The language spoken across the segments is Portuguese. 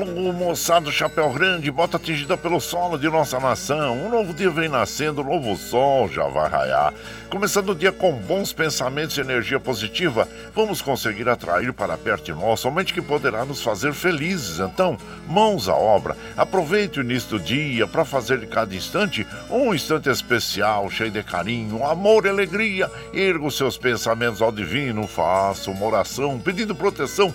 Alô, moçada, chapéu grande, bota atingida pelo solo de nossa nação. Um novo dia vem nascendo, um novo sol já vai raiar. Começando o dia com bons pensamentos e energia positiva, vamos conseguir atrair para perto de nós somente que poderá nos fazer felizes. Então, mãos à obra. Aproveite o início do dia para fazer de cada instante um instante especial, cheio de carinho, amor e alegria. Erga os seus pensamentos ao divino, faça uma oração pedindo proteção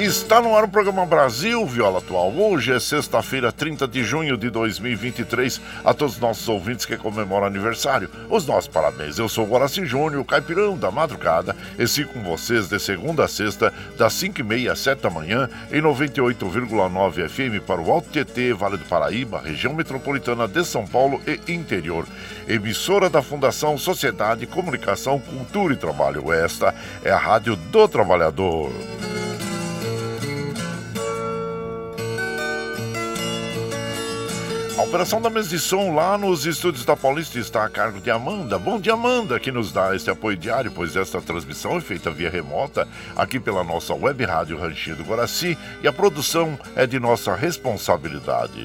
Está no ar o programa Brasil Viola Atual. Hoje é sexta-feira, 30 de junho de 2023. A todos os nossos ouvintes que comemoram aniversário, os nossos parabéns. Eu sou o Guaraci Júnior, caipirão da madrugada, e sigo com vocês de segunda a sexta, das 5h30 às 7 da manhã, em 98,9 FM para o Alto TT, Vale do Paraíba, região metropolitana de São Paulo e interior. Emissora da Fundação Sociedade, Comunicação, Cultura e Trabalho. Esta é a Rádio do Trabalhador. A operação da mesa de som lá nos estúdios da Paulista está a cargo de Amanda. Bom dia, Amanda, que nos dá esse apoio diário, pois esta transmissão é feita via remota aqui pela nossa web rádio Ranchinho do Guaraci e a produção é de nossa responsabilidade.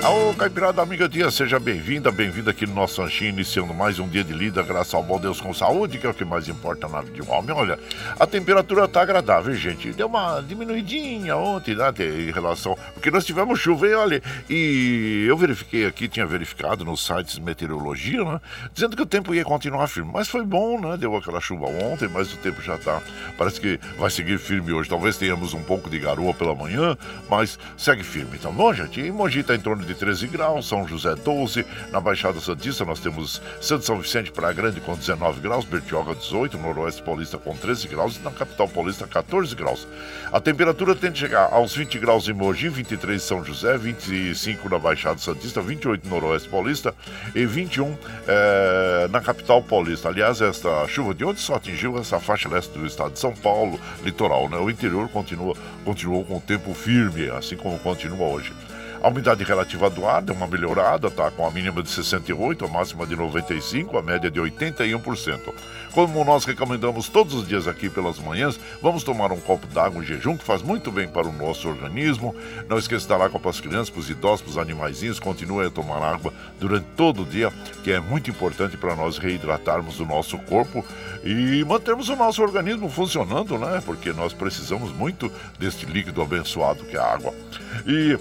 Ô, Caipirada Amiga Dia, seja bem-vinda, bem-vinda aqui no nosso ranchinho, iniciando mais um dia de lida, graças ao bom Deus com saúde, que é o que mais importa na vida de um homem. Olha, a temperatura tá agradável, gente. Deu uma diminuidinha ontem, né, em relação... Porque nós tivemos chuva, e olha, e eu verifiquei aqui, tinha verificado nos sites de meteorologia, né, dizendo que o tempo ia continuar firme. Mas foi bom, né, deu aquela chuva ontem, mas o tempo já tá... Parece que vai seguir firme hoje. Talvez tenhamos um pouco de garoa pela manhã, mas segue firme, tá bom, gente? E Mogi tá em torno de 13 graus, São José 12, na Baixada Santista nós temos Santo São Vicente Praia Grande com 19 graus, Bertioga 18, Noroeste Paulista com 13 graus e na capital paulista 14 graus. A temperatura tende a chegar aos 20 graus em Mogi, 23 em São José, 25 na Baixada Santista, 28 no Noroeste Paulista e 21 eh, na capital paulista. Aliás, esta chuva de ontem só atingiu essa faixa leste do estado de São Paulo, litoral, né? O interior continua, continuou com o tempo firme, assim como continua hoje. A umidade relativa do ar deu uma melhorada, tá? Com a mínima de 68, a máxima de 95, a média de 81%. Como nós recomendamos todos os dias aqui pelas manhãs, vamos tomar um copo d'água em jejum, que faz muito bem para o nosso organismo. Não esqueça dar água para as crianças, para os idosos, para os animaizinhos. Continue a tomar água durante todo o dia, que é muito importante para nós reidratarmos o nosso corpo e mantermos o nosso organismo funcionando, né? Porque nós precisamos muito deste líquido abençoado que é a água. E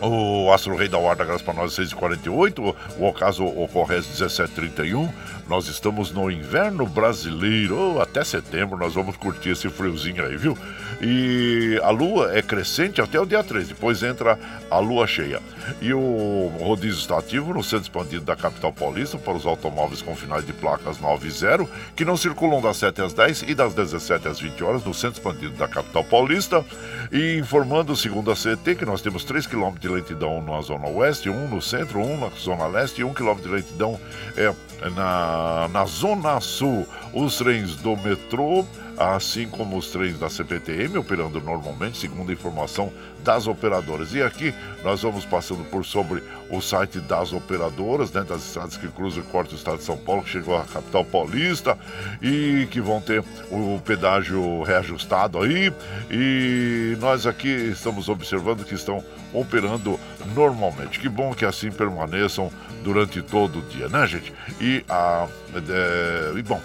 o Astro Rei da Guarda Graças para nós 6h48, o ocaso ocorre às 17h31. Nós estamos no inverno brasileiro, oh, até setembro nós vamos curtir esse friozinho aí, viu? E a lua é crescente até o dia 13, depois entra a lua cheia. E o rodízio está ativo no centro expandido da capital paulista para os automóveis com finais de placas 9 e 0, que não circulam das 7 às 10 e das 17 às 20 horas no centro expandido da capital paulista. E informando, segundo a CET, que nós temos 3 km de lentidão na zona oeste, um no centro, um na zona leste e 1 km de lentidão é, na, na zona sul. Os trens do metrô assim como os trens da CPTM operando normalmente, segundo a informação das operadoras. E aqui nós vamos passando por sobre o site das operadoras, né, das estradas que cruzam e cortam o estado de São Paulo, que chegou à capital paulista e que vão ter o pedágio reajustado aí. E nós aqui estamos observando que estão operando normalmente. Que bom que assim permaneçam durante todo o dia, né, gente? E, a, é, e bom,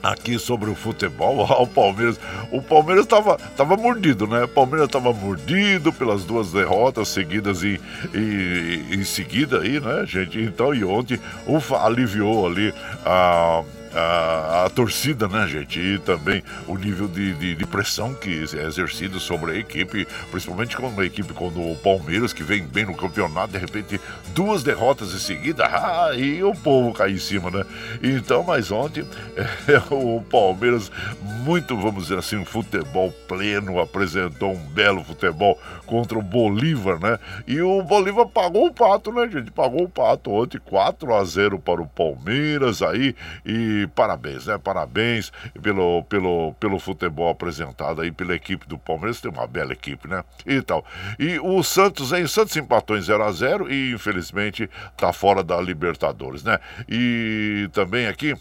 aqui sobre o futebol, o Palmeiras, o Palmeiras estava tava mordido, né? O Palmeiras estava mordido pelas duas derrotas seguidas e em, em seguida aí, né, gente? Então, e ontem aliviou ali a a, a, torcida, né, gente? E também o nível de, de, de, pressão que é exercido sobre a equipe, principalmente quando uma equipe como o Palmeiras, que vem bem no campeonato, de repente duas derrotas em seguida, ah, e o povo cai em cima, né? Então, mas ontem é, o Palmeiras, muito, vamos dizer assim, futebol pleno, apresentou um belo futebol contra o Bolívar, né? E o Bolívar pagou o pato, né, gente? Pagou o pato ontem, 4 a 0 para o Palmeiras aí, e parabéns, né? Parabéns pelo, pelo, pelo futebol apresentado aí pela equipe do Palmeiras, tem uma bela equipe, né? E tal. E o Santos, hein? O Santos empatou em 0 a 0 e infelizmente tá fora da Libertadores, né? E também aqui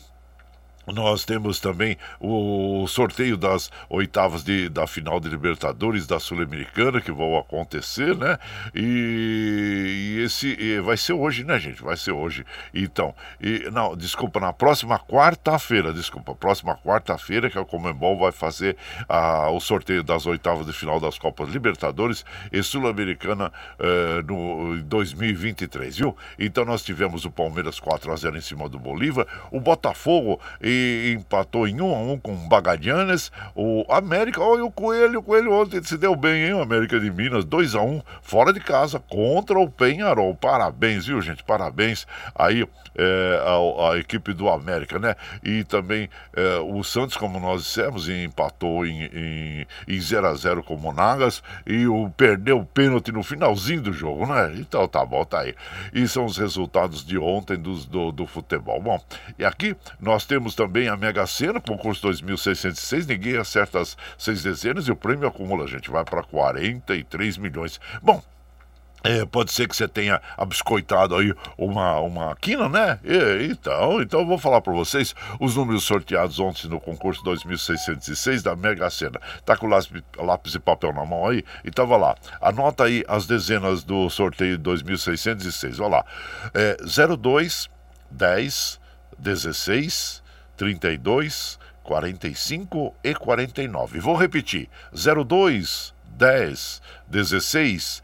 nós temos também o sorteio das oitavas de, da final de Libertadores da Sul-Americana que vão acontecer, né? E, e esse e vai ser hoje, né, gente? Vai ser hoje. Então, e, não, desculpa, na próxima quarta-feira, desculpa, próxima quarta-feira que a Comembol vai fazer a, o sorteio das oitavas de final das Copas Libertadores e Sul-Americana uh, no 2023, viu? Então nós tivemos o Palmeiras 4 a 0 em cima do Bolívar, o Botafogo e empatou em 1 um a 1 um com o Bagadianes. O América, olha o Coelho, o Coelho ontem se deu bem, hein? O América de Minas, 2 a 1 um, fora de casa contra o Penharol. Parabéns, viu, gente? Parabéns aí é, a, a, equipe do América, né? E também é, o Santos, como nós dissemos, empatou em, em, em 0 a 0 com o Monagas e o, perdeu o pênalti no finalzinho do jogo, né? Então tá bom, tá aí. E são os resultados de ontem do, do futebol. Bom, e aqui nós temos também a Mega Sena, concurso 2606, ninguém acerta as seis dezenas e o prêmio acumula, gente, vai para 43 milhões. Bom, é, pode ser que você tenha abiscoitado aí uma, uma quina, né? E, então, então eu vou falar para vocês os números sorteados ontem no concurso 2606 da Mega Sena. Tá com lápis, lápis e papel na mão aí? E tava lá. Anota aí as dezenas do sorteio 2606. Olha lá. É, 02, 10, 16, 32, 45 e 49. Vou repetir: 02, 10, 16, 32,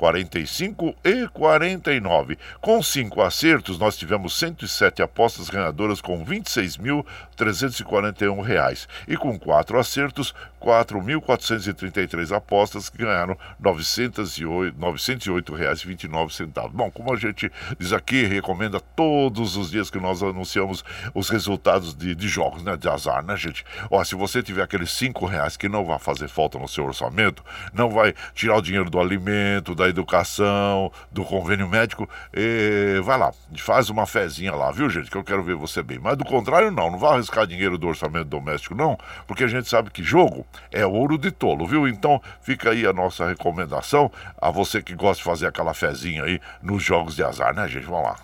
45 e 49. Com cinco acertos, nós tivemos 107 apostas ganhadoras com R$ 26.341. E com quatro acertos, 4.433 apostas que ganharam R$ 908,29. Bom, como a gente diz aqui, recomenda todos os dias que nós anunciamos os resultados de, de jogos, né? De azar, né, gente? Ó, se você tiver aqueles cinco reais que não vai fazer falta no seu orçamento, não vai tirar o dinheiro do alimento, da educação, do convênio médico, e vai lá, faz uma fezinha lá, viu, gente? Que eu quero ver você bem. Mas do contrário, não, não vai arriscar dinheiro do orçamento doméstico, não, porque a gente sabe que jogo é ouro de tolo, viu? Então fica aí a nossa recomendação a você que gosta de fazer aquela fezinha aí nos jogos de azar, né, gente? Vamos lá.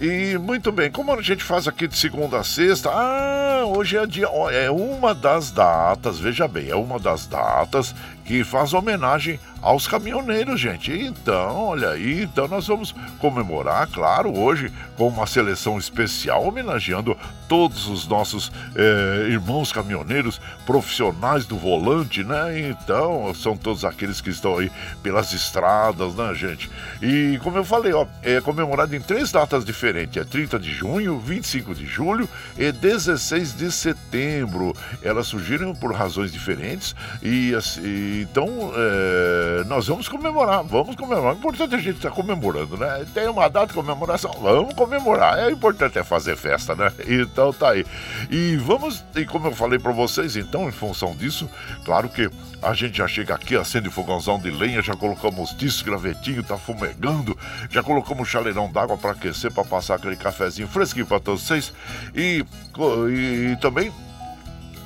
E muito bem, como a gente faz aqui de segunda a sexta, ah, hoje é dia, é uma das datas, veja bem, é uma das datas que faz homenagem aos caminhoneiros, gente. Então, olha aí, então nós vamos comemorar, claro, hoje com uma seleção especial homenageando todos os nossos eh, irmãos caminhoneiros profissionais do volante, né? Então, são todos aqueles que estão aí pelas estradas, né, gente? E como eu falei, ó, é comemorado em três datas diferentes: é 30 de junho, 25 de julho e 16 de setembro. Elas surgiram por razões diferentes e assim então, é, nós vamos comemorar, vamos comemorar. O importante é a gente estar tá comemorando, né? Tem uma data de comemoração, vamos comemorar. É importante é fazer festa, né? Então tá aí. E vamos, e como eu falei para vocês, então, em função disso, claro que a gente já chega aqui, acende fogãozão de lenha, já colocamos tiço, gravetinho, tá fumegando, já colocamos chaleirão d'água para aquecer, para passar aquele cafezinho fresquinho para todos vocês. E, e, e também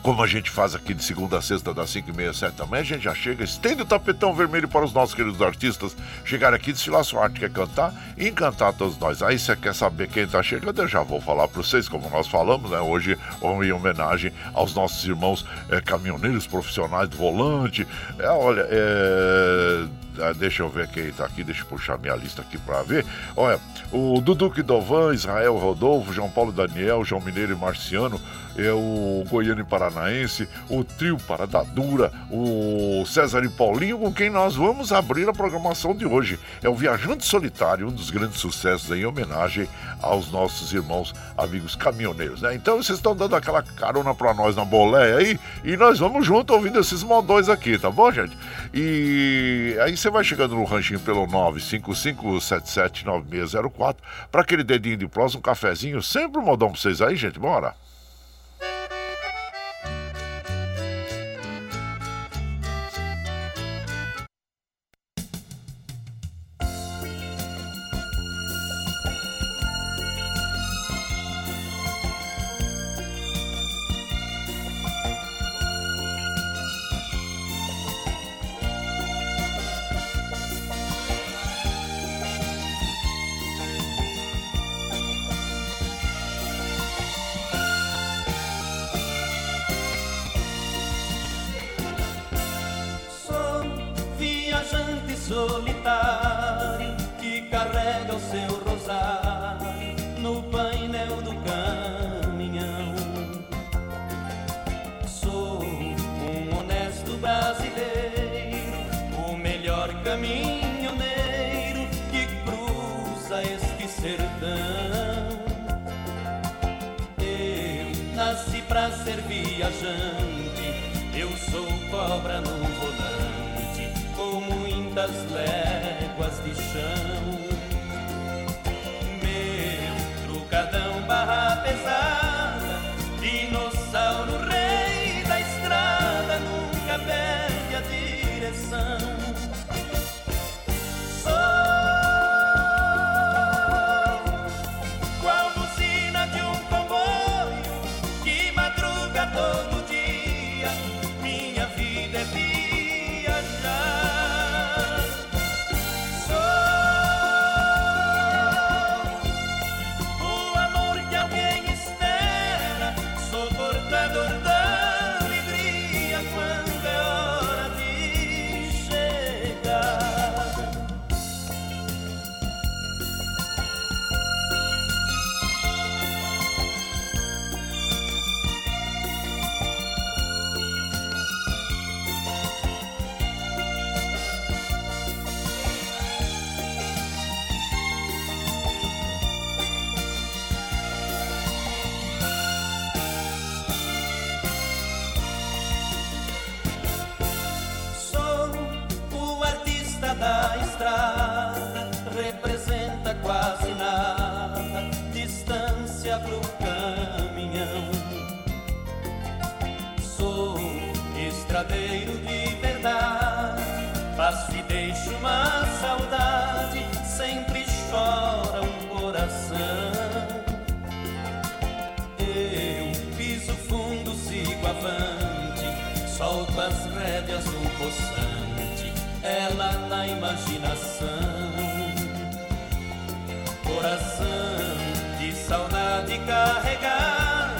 como a gente faz aqui de segunda a sexta, das 5 e meia, 7 também, a gente já chega, estende o tapetão vermelho para os nossos queridos artistas chegarem aqui, desfilar sua arte, quer cantar e encantar todos nós. Aí você quer saber quem está chegando, eu já vou falar para vocês, como nós falamos, né? Hoje, em homenagem aos nossos irmãos é, caminhoneiros profissionais do volante. É, olha, é ah, deixa eu ver quem está aqui, deixa eu puxar minha lista aqui para ver. Olha, o Duduque Dovan, Israel Rodolfo, João Paulo Daniel, João Mineiro e Marciano, é o Goiano e Paranaense, o Trio Parada Dura, o César e Paulinho, com quem nós vamos abrir a programação de hoje. É o Viajante Solitário, um dos grandes sucessos em homenagem aos nossos irmãos amigos caminhoneiros, né? Então vocês estão dando aquela carona para nós na boleia aí e nós vamos junto ouvindo esses modões aqui, tá bom, gente? E aí você vai chegando no ranchinho pelo 955779604 para aquele dedinho de prós, um cafezinho, sempre um modão pra vocês aí, gente. Bora! caminhão. Sou estradeiro de verdade, faço e deixo uma saudade, sempre chora um coração. Eu piso fundo, sigo avante, solto as rédeas no poçante, ela na imaginação. Coração saudade carregar,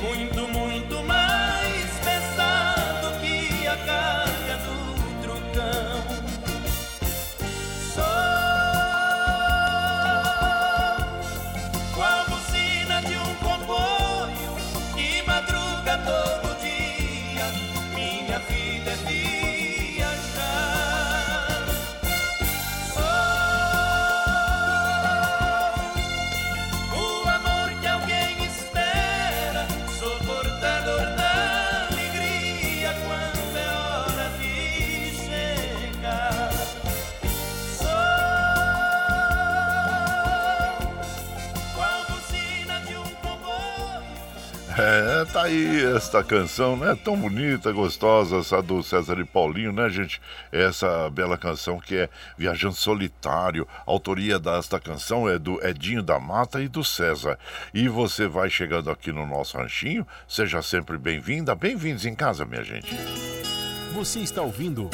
muito, muito mais pesado que a carga do trucão. Tá aí esta canção, né? Tão bonita, gostosa, essa do César e Paulinho, né, gente? Essa bela canção que é Viajante Solitário. A autoria desta canção é do Edinho da Mata e do César. E você vai chegando aqui no nosso ranchinho, seja sempre bem-vinda, bem-vindos em casa, minha gente. Você está ouvindo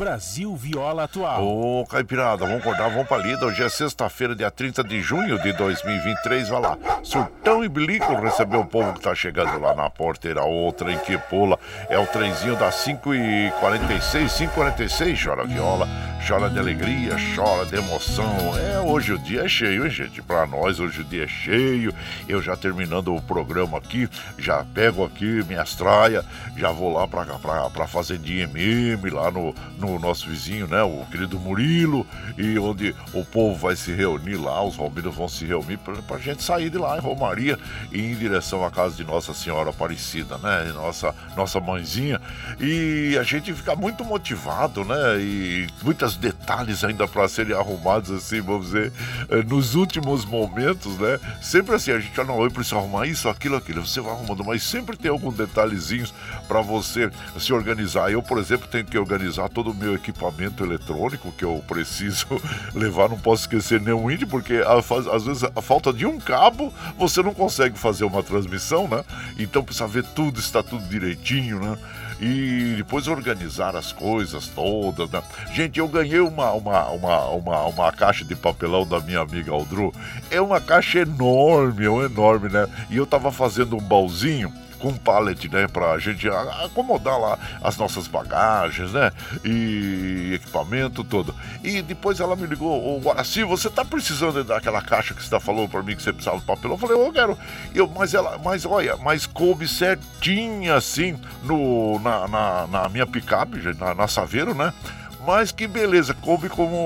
Brasil Viola Atual. Ô, Caipirada, vamos acordar, vamos pra lida. Hoje é sexta-feira, dia 30 de junho de 2023. Vai lá. Surtão e Bilico recebeu o povo que tá chegando lá na porteira. Outra em que pula. É o trenzinho das 5h46, 5h46. Chora viola, chora de alegria, chora de emoção. É, hoje o dia é cheio, hein, gente? Pra nós, hoje o dia é cheio. Eu já terminando o programa aqui, já pego aqui minhas traias, já vou lá pra, pra, pra fazendinha MM, lá no, no nosso vizinho, né? O querido Murilo, e onde o povo vai se reunir lá, os romeiros vão se reunir pra gente sair de lá em Romaria e ir em direção à casa de Nossa Senhora Aparecida, né? Nossa, nossa mãezinha. E a gente fica muito motivado, né? E muitos detalhes ainda para serem arrumados, assim, vamos dizer, eh, nos últimos momentos, né? Sempre assim, a gente fala, não, eu preciso arrumar isso, aquilo, aquilo. Você vai arrumando, mas sempre tem algum detalhezinhos para você se organizar. Eu, por exemplo, tenho que organizar todo o meu equipamento eletrônico que eu preciso levar, não posso esquecer nenhum índio, porque às vezes a falta de um cabo você não consegue fazer uma transmissão, né? Então precisa ver tudo, está tudo direitinho, né? E depois organizar as coisas todas, né? Gente, eu ganhei uma, uma, uma, uma, uma caixa de papelão da minha amiga Aldru. É uma caixa enorme, é enorme, né? E eu tava fazendo um baúzinho com pallet, né, pra gente acomodar lá as nossas bagagens, né, e equipamento todo. E depois ela me ligou, ô Guaraci, você tá precisando daquela caixa que você tá falando pra mim que você precisava de papelão? Eu falei, eu quero. Eu, mas ela, mas olha, mas coube certinho assim no, na, na, na minha picape, na, na Saveiro, né? Mas que beleza, coube como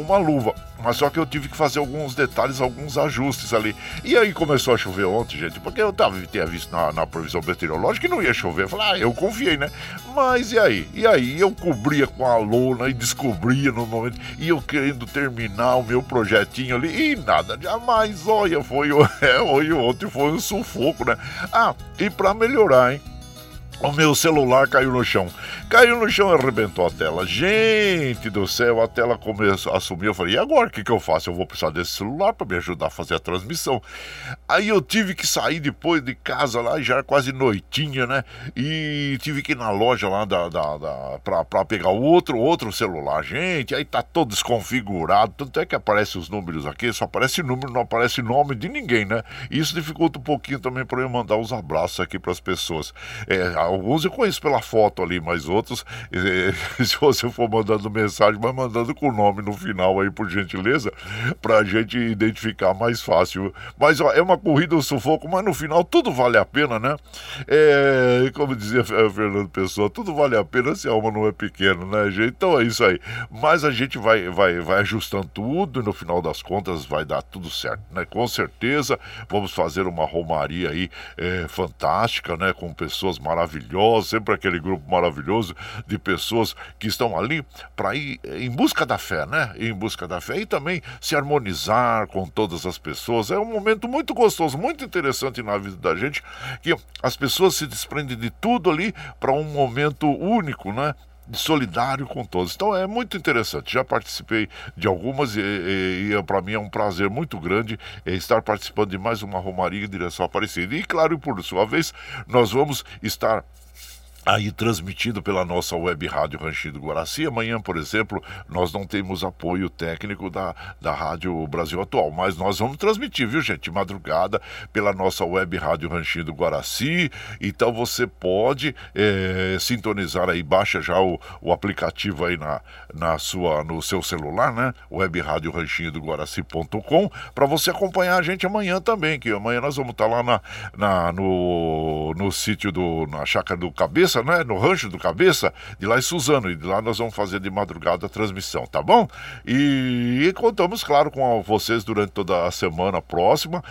uma luva. Mas só que eu tive que fazer alguns detalhes, alguns ajustes ali. E aí começou a chover ontem, gente, porque eu tava, tinha visto na, na previsão meteorológica que não ia chover. Eu falei, ah, eu confiei, né? Mas e aí? E aí? Eu cobria com a lona e descobria no momento. E eu querendo terminar o meu projetinho ali. E nada, jamais. Olha, foi, é, olha, ontem foi um sufoco, né? Ah, e pra melhorar, hein? O meu celular caiu no chão. Caiu no chão e arrebentou a tela. Gente do céu, a tela começou a sumir. Eu falei, e agora o que, que eu faço? Eu vou precisar desse celular para me ajudar a fazer a transmissão. Aí eu tive que sair depois de casa lá, já era quase noitinha, né? E tive que ir na loja lá da, da, da, pegar outro, outro celular. Gente, aí tá todo desconfigurado. Tanto é que aparece os números aqui, só aparece número, não aparece nome de ninguém, né? Isso dificulta um pouquinho também para eu mandar os abraços aqui para as pessoas. É, alguns eu conheço pela foto ali, mas outros, eh, se você for mandando mensagem, vai mandando com o nome no final aí, por gentileza, pra gente identificar mais fácil. Mas ó, é uma corrida, um sufoco, mas no final tudo vale a pena, né? É, como dizia Fernando Pessoa, tudo vale a pena se a alma não é pequena, né, gente? Então é isso aí. Mas a gente vai, vai, vai ajustando tudo e no final das contas vai dar tudo certo, né? Com certeza vamos fazer uma romaria aí eh, fantástica, né? Com pessoas maravilhosas, sempre aquele grupo maravilhoso de pessoas que estão ali para ir em busca da fé, né? Em busca da fé e também se harmonizar com todas as pessoas. É um momento muito gostoso, muito interessante na vida da gente, que as pessoas se desprendem de tudo ali para um momento único, né? Solidário com todos. Então é muito interessante. Já participei de algumas e, e, e para mim é um prazer muito grande eh, estar participando de mais uma Romaria em direção Aparecida. E claro, por sua vez, nós vamos estar aí transmitido pela nossa web rádio Ranchinho do Guaraci. Amanhã, por exemplo, nós não temos apoio técnico da, da Rádio Brasil Atual, mas nós vamos transmitir, viu, gente? Madrugada pela nossa web rádio Ranchinho do Guaraci. Então você pode é, sintonizar aí, baixa já o, o aplicativo aí na, na sua, no seu celular, né? Web rádio Guaraci.com para você acompanhar a gente amanhã também, que amanhã nós vamos estar tá lá na, na, no, no sítio do, na chácara do Cabeça Cabeça, né? No rancho do Cabeça, de lá em Suzano. E de lá nós vamos fazer de madrugada a transmissão, tá bom? E, e contamos, claro, com vocês durante toda a semana próxima,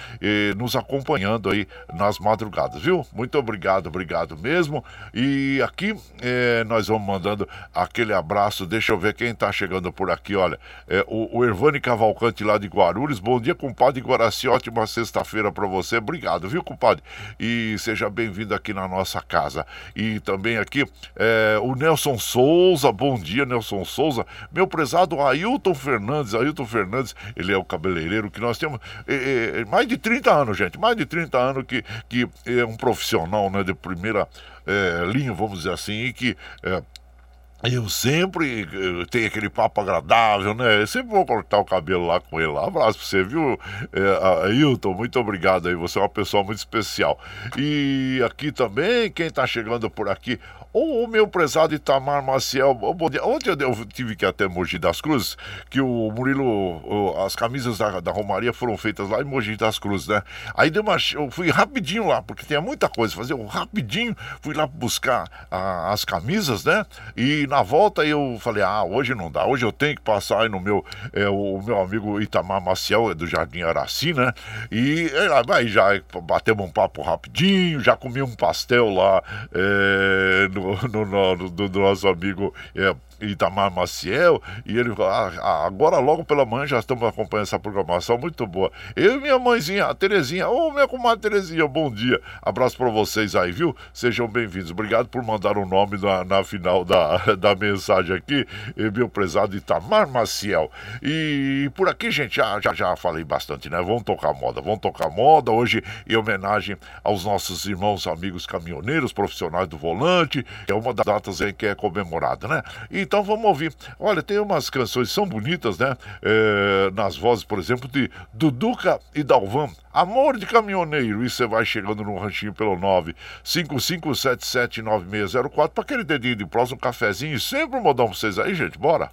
nos acompanhando aí nas madrugadas, viu? Muito obrigado, obrigado mesmo. E aqui é, nós vamos mandando aquele abraço. Deixa eu ver quem tá chegando por aqui, olha. É, o, o Ervani Cavalcante lá de Guarulhos. Bom dia, compadre Guaraci. Ótima sexta-feira para você. Obrigado, viu, compadre? E seja bem-vindo aqui na nossa casa. E também aqui é, o Nelson Souza, bom dia Nelson Souza, meu prezado Ailton Fernandes, Ailton Fernandes, ele é o cabeleireiro que nós temos é, é, mais de 30 anos, gente, mais de 30 anos que, que é um profissional né, de primeira é, linha, vamos dizer assim, e que é, eu sempre eu tenho aquele papo agradável, né? Eu sempre vou cortar o cabelo lá com ele. Um abraço pra você, viu, é, Ailton? Muito obrigado aí. Você é uma pessoa muito especial. E aqui também, quem tá chegando por aqui, o, meu prezado Itamar Maciel, ontem eu tive que ir até Mogi das Cruzes, que o Murilo, as camisas da, da Romaria foram feitas lá em Mogi das Cruzes, né? Aí deu uma, eu fui rapidinho lá, porque tinha muita coisa fazer, eu rapidinho fui lá buscar a, as camisas, né? E na volta eu falei, ah, hoje não dá, hoje eu tenho que passar aí no meu, é, o meu amigo Itamar Maciel, é do Jardim Araci, né? E aí já batemos um papo rapidinho, já comi um pastel lá é, no, no, no do, nosso amigo é, Itamar Maciel, e ele ah, ah, agora logo pela manhã já estamos acompanhando essa programação muito boa. Eu e minha mãezinha, a Terezinha, ô oh, minha comadre Terezinha, bom dia. Abraço para vocês aí, viu? Sejam bem-vindos. Obrigado por mandar o um nome na, na final da, da mensagem aqui, meu prezado Itamar Maciel. E por aqui, gente, já, já, já falei bastante, né? Vamos tocar moda, vamos tocar moda hoje em homenagem aos nossos irmãos, amigos caminhoneiros, profissionais do volante, é uma das datas em que é comemorada, né? E então vamos ouvir. Olha, tem umas canções são bonitas, né? É, nas vozes, por exemplo, de Duduca e Dalvan. Amor de caminhoneiro. E você vai chegando no ranchinho pelo 955779604 para aquele dedinho de próximo, um cafezinho e sempre um modão pra vocês aí, gente. Bora!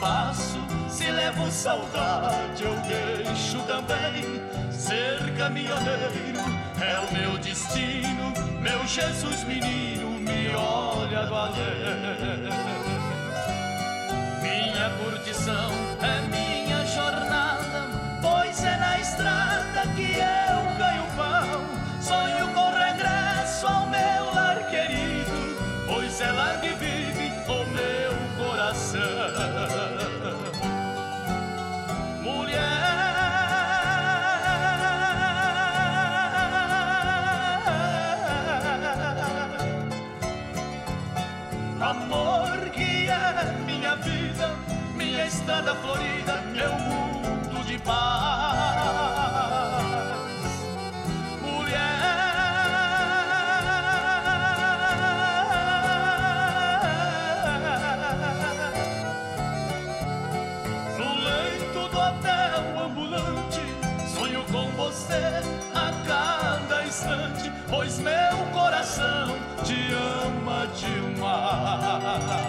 Passo, se levo saudade eu deixo também. Ser caminhoneiro é o meu destino, meu Jesus menino me olha do além. Minha curtição é pois meu coração te ama demais.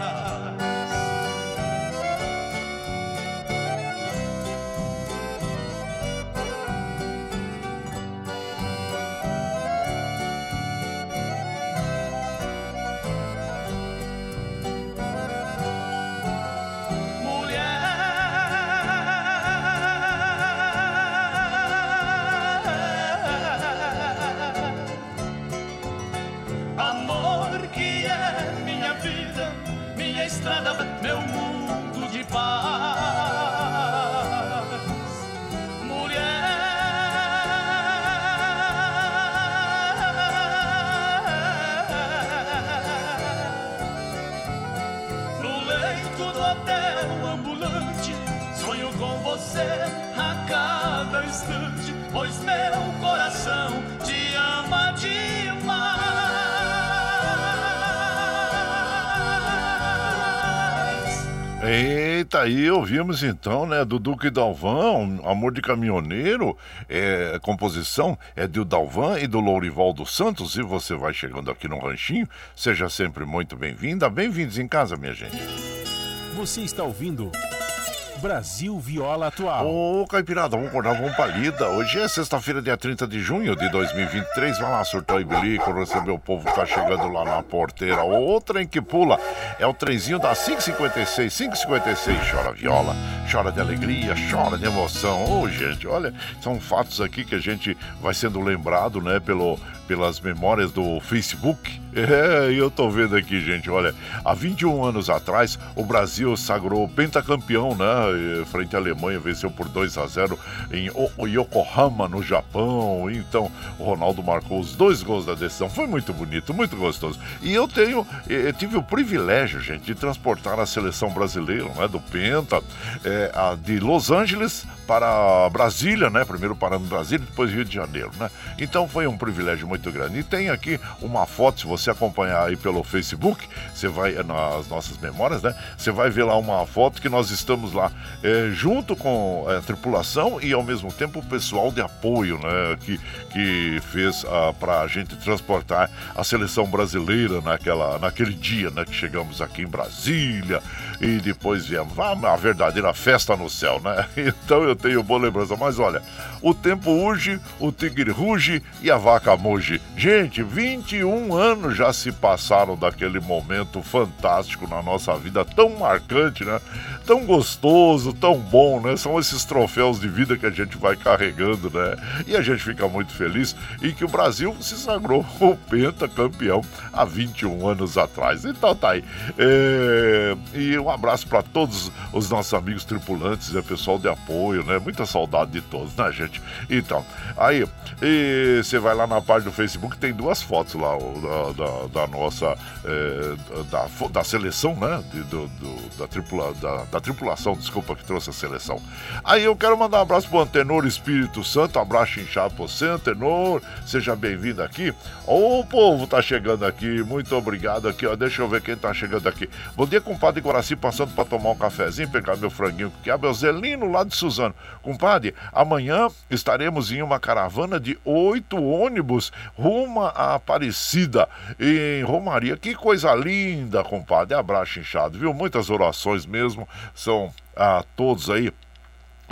Aí ouvimos então, né, do Duque Dalvão, Amor de Caminhoneiro, é, composição é do Dalvan e do Lourival dos Santos, e você vai chegando aqui no Ranchinho, seja sempre muito bem-vinda, bem-vindos em casa, minha gente. Você está ouvindo Brasil Viola Atual. Ô, Caipirada, vamos acordar, vamos pra lida. Hoje é sexta-feira, dia 30 de junho de 2023. Vai lá, surtou e bilico, receber o povo que tá chegando lá na porteira. O trem que pula é o trenzinho da 556. 556 chora viola, chora de alegria, chora de emoção. Ô, gente, olha, são fatos aqui que a gente vai sendo lembrado, né, pelo, pelas memórias do Facebook. É, eu tô vendo aqui, gente, olha, há 21 anos atrás, o Brasil sagrou pentacampeão, né? Frente à Alemanha, venceu por 2 a 0 em Yokohama, no Japão. Então, o Ronaldo marcou os dois gols da decisão. Foi muito bonito, muito gostoso. E eu tenho, eh, tive o privilégio, gente, de transportar a seleção brasileira, né? Do Penta, a- de Los Angeles para Brasília, né? Primeiro parando em Brasília, depois Rio de Janeiro, né? Então foi um privilégio muito grande. E tem aqui uma foto, se você acompanhar aí pelo Facebook, você vai eh, nas nossas memórias, né? Você vai ver lá uma foto que nós estamos lá eh, junto com a tripulação e ao mesmo tempo o pessoal de apoio, né? Que, que fez ah, para a gente transportar a seleção brasileira naquela, naquele dia, né? Que chegamos aqui em Brasília e depois viemos ah, a verdadeira festa no céu, né? Então eu tenho boa lembrança. Mas olha, o tempo urge, o tigre ruge e a vaca muge. Gente, 21 anos já se passaram daquele momento fantástico na nossa vida, tão marcante, né? Tão gostoso, tão bom, né? São esses troféus de vida que a gente vai carregando, né? E a gente fica muito feliz em que o Brasil se sagrou o pentacampeão há 21 anos atrás. Então tá aí. É, E um abraço para todos os nossos amigos tripulantes, né? pessoal de apoio, né? Muita saudade de todos, né, gente? Então, aí, você vai lá na página do Facebook, tem duas fotos lá da, da- da nossa, é, da, da seleção, né? De- do, do- da, tripula, da, da tripulação, desculpa, que trouxe a seleção. Aí eu quero mandar um abraço pro Antenor Espírito Santo, abraço inchado pra você, Antenor, seja bem-vindo aqui. Ô, o povo tá chegando aqui, muito obrigado aqui, ó, deixa eu ver quem tá chegando aqui. Bom dia, compadre Guaraci, passando pra tomar um cafezinho, pegar meu franguinho que é o Zelino lá de Suzano. Compadre, amanhã estaremos em uma caravana de oito ônibus rumo à Aparecida, em Romaria. Que coisa linda, compadre. Abraço inchado, viu? Muitas orações mesmo são a todos aí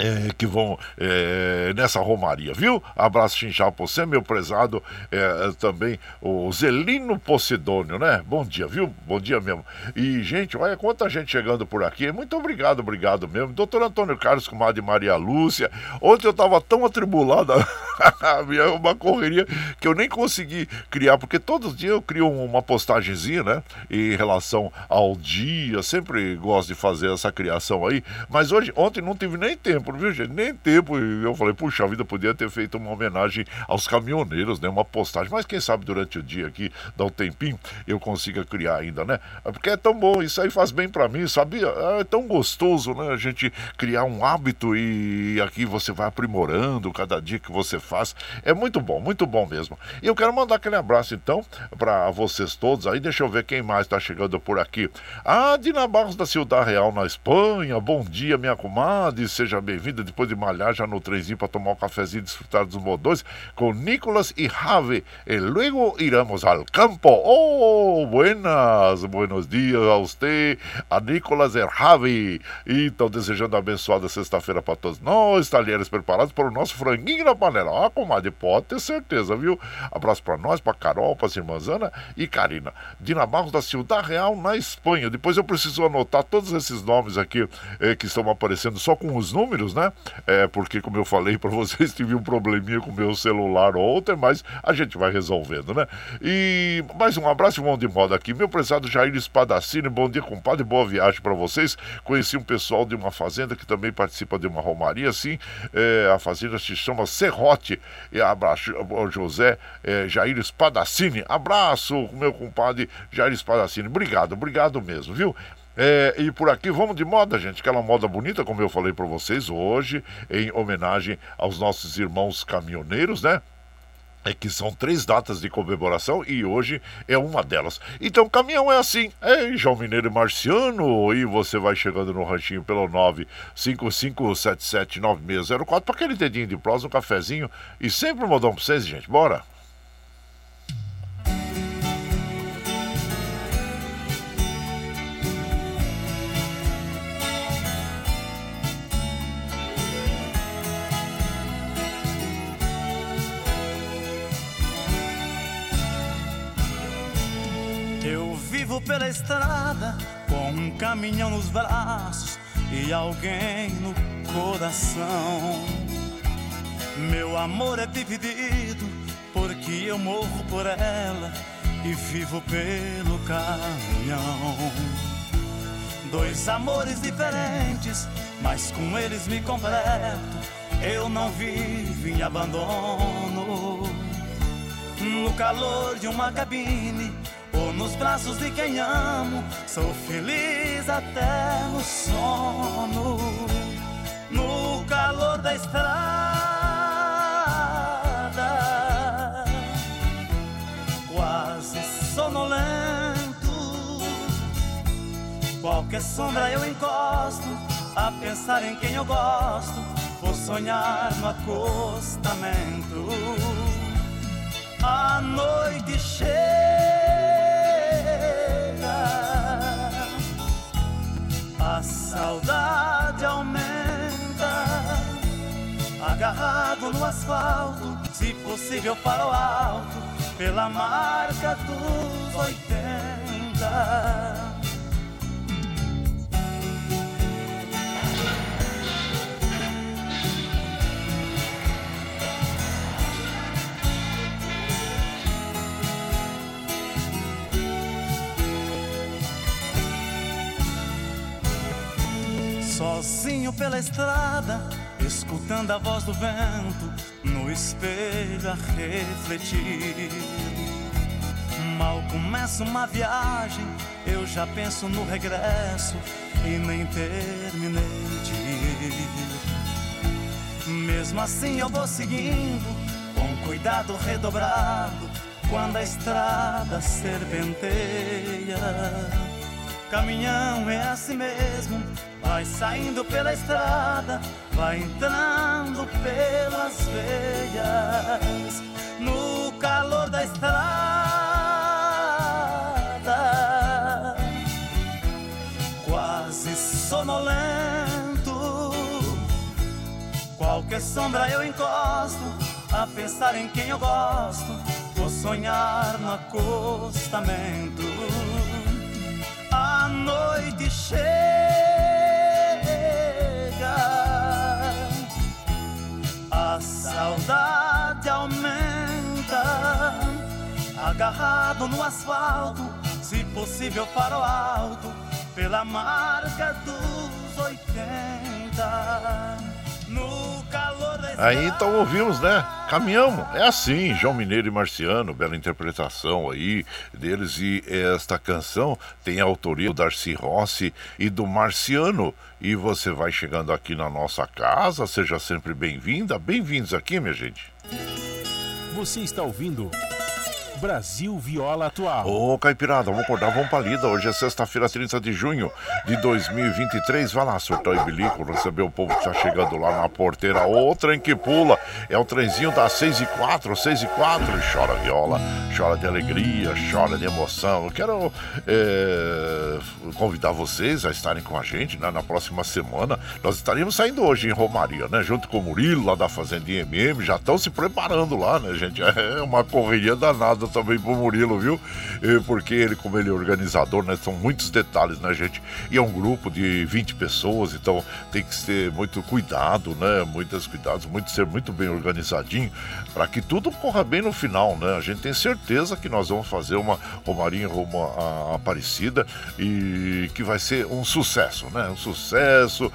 é, que vão é, nessa romaria, viu? Abraço chinchal pra você, meu prezado, é, também o Zelino Posidônio, né? Bom dia, viu? Bom dia mesmo. E, gente, olha quanta gente chegando por aqui. Muito obrigado, obrigado mesmo. Doutor Antônio Carlos, comadre Maria Lúcia. Ontem eu tava tão atribulado, minha- uma correria, que eu nem consegui criar, porque todos os dias eu crio uma postagenzinha, né? Em relação ao dia, sempre gosto de fazer essa criação aí. Mas hoje, ontem não tive nem tempo, viu, gente? Nem tempo. E eu falei, puxa, vida podia ter feito uma homenagem aos caminhoneiros, né? Uma postagem. Mas quem sabe durante o dia aqui, dá um tempinho, eu consiga criar ainda, né? Porque é tão bom, isso aí faz bem pra mim, sabia? É tão gostoso, né? A gente criar um hábito e aqui você vai aprimorando cada dia que você faz. É muito bom, muito bom mesmo. E eu quero mandar aquele abraço, então, pra vocês todos aí. Deixa eu ver quem mais tá chegando por aqui. Ah, Dina Barros da Ciudad Real, na Espanha. Bom dia, minha comadre. Seja bem-vinda depois de malhar já no trenzinho para tomar um cafezinho e desfrutar dos modões com Nicolas e Jave. E luego iremos al campo. Oh, buenas, buenos dias a você, a Nicolas e Jave. Então, desejando abençoada sexta-feira para todos nós, talheres preparados para o nosso franguinho na panela. Ah, comadre, pode ter certeza, viu? Abraço para nós, para Carol, para irmãs Ana e Karina. Dina Barros da Ciudad Real, na Espanha. Depois eu preciso anotar todos esses nomes aqui eh, que estão aparecendo só com os números, né? É, porque, como eu falei para vocês, tive um probleminha com meu celular ontem, mas a gente vai resolvendo, né? E mais um abraço e mão de moda aqui. Meu prezado Jair Espadacini, bom dia, compadre, boa viagem para vocês. Conheci um pessoal de uma fazenda que também participa de uma romaria, assim. É, a fazenda se chama Serrote. E abraço, ao José é, Jair Espadacini. Abraço, meu compadre Jair Espadacini. Obrigado, obrigado mesmo, viu? É, e por aqui vamos de moda, gente. Aquela moda bonita, como eu falei para vocês hoje, em homenagem aos nossos irmãos caminhoneiros, né? é que são três datas de comemoração e hoje é uma delas. Então, caminhão é assim. É João Mineiro e Marciano. E você vai chegando no ranchinho pelo 955779604 para aquele dedinho de prosa, um cafezinho e sempre um modão para vocês, gente. Bora! Pela estrada com um caminhão nos braços e alguém no coração. Meu amor é dividido porque eu morro por ela e vivo pelo caminhão. Dois amores diferentes, mas com eles me completo. Eu não vivo em abandono. No calor de uma cabine ou nos braços de quem amo, sou feliz até no sono, no calor da estrada, quase sonolento. Qualquer sombra eu encosto, a pensar em quem eu gosto, vou sonhar no acostamento. A noite chega a saudade aumenta. Agarrado no asfalto, se possível para o alto, pela marca dos oitenta. Sozinho pela estrada, escutando a voz do vento, no espelho a refletir. Mal começa uma viagem, eu já penso no regresso e nem terminei de ir. Mesmo assim eu vou seguindo, com cuidado redobrado, quando a estrada serpenteia. Caminhão é assim mesmo, Vai saindo pela estrada, vai entrando pelas veias, no calor da estrada, quase sonolento. Qualquer sombra eu encosto, a pensar em quem eu gosto, vou sonhar no acostamento. A noite chega a saudade aumenta. Agarrado no asfalto, se possível para o alto, pela marca dos 80. No calor Aí então ouvimos, né? Caminhamos. É assim, João Mineiro e Marciano, bela interpretação aí deles. E esta canção tem a autoria do Darcy Rossi e do Marciano. E você vai chegando aqui na nossa casa, seja sempre bem-vinda. Bem-vindos aqui, minha gente. Você está ouvindo. Brasil Viola Atual. Ô, Caipirada, vamos acordar, vamos pra lida. Hoje é sexta-feira, 30 de junho de 2023. Vai lá, surtar e bilico, receber o povo que tá chegando lá na porteira. Ô, trem que pula. É o trenzinho das 6 e 4, 6 e 4. Chora viola, chora de alegria, chora de emoção. Eu quero é, convidar vocês a estarem com a gente né, na próxima semana. Nós estaremos saindo hoje em Romaria, né? Junto com o Murilo, lá da Fazendinha MM. Já estão se preparando lá, né, gente? É uma correria danada também pro Murilo, viu? Porque ele, como ele é organizador, né? São muitos detalhes, né, gente? E é um grupo de 20 pessoas, então tem que ter muito cuidado, né? Muitos cuidados, muito ser muito bem organizadinho para que tudo corra bem no final, né? A gente tem certeza que nós vamos fazer uma Romarinha Roma Aparecida e que vai ser um sucesso, né? Um sucesso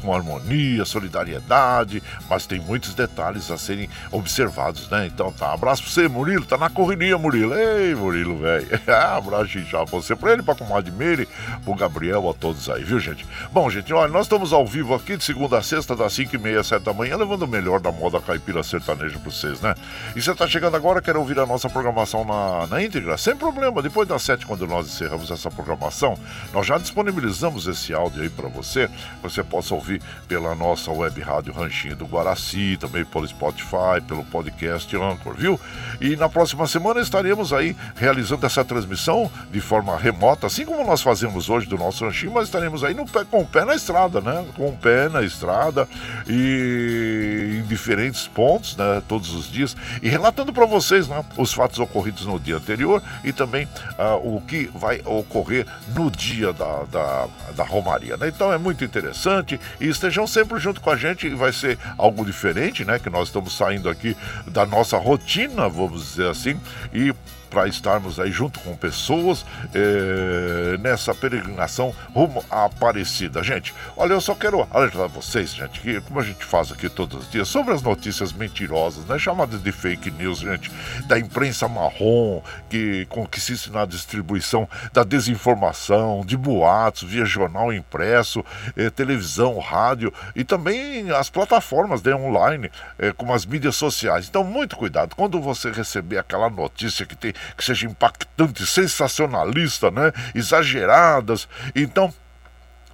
com harmonia, solidariedade, mas tem muitos detalhes a serem observados, né? Então tá, abraço pra você, Murilo, tá na corrida Fininha Murilo. Ei, Murilo, velho. Abraço já você, pra ele, pra comadre Meire, pro Gabriel, a todos aí, viu, gente? Bom, gente, olha, nós estamos ao vivo aqui de segunda a sexta, das 5 e meia, 7 da manhã, levando o melhor da moda caipira sertaneja pra vocês, né? E você tá chegando agora, quer ouvir a nossa programação na, na íntegra? Sem problema, depois das 7, quando nós encerramos essa programação, nós já disponibilizamos esse áudio aí para você. Você possa ouvir pela nossa web rádio Ranchinho do Guaraci, também pelo Spotify, pelo podcast Anchor, viu? E na próxima semana estaremos aí realizando essa transmissão de forma remota, assim como nós fazemos hoje do nosso ranchinho, mas estaremos aí no pé, com o pé na estrada, né? Com o pé na estrada e em diferentes pontos, né? Todos os dias e relatando para vocês, né? Os fatos ocorridos no dia anterior e também uh, o que vai ocorrer no dia da, da, da Romaria, né? Então é muito interessante e estejam sempre junto com a gente e vai ser algo diferente, né? Que nós estamos saindo aqui da nossa rotina, vamos dizer assim, e para estarmos aí junto com pessoas é, nessa peregrinação rumo à Aparecida. Gente, olha, eu só quero alertar vocês, gente, que como a gente faz aqui todos os dias, sobre as notícias mentirosas, né, chamadas de fake news, gente, da imprensa marrom, que consiste na distribuição da desinformação, de boatos, via jornal impresso, eh, televisão, rádio e também as plataformas né, online, eh, como as mídias sociais. Então, muito cuidado. Quando você receber aquela notícia que tem que seja impactante, sensacionalista, né? Exageradas. Então,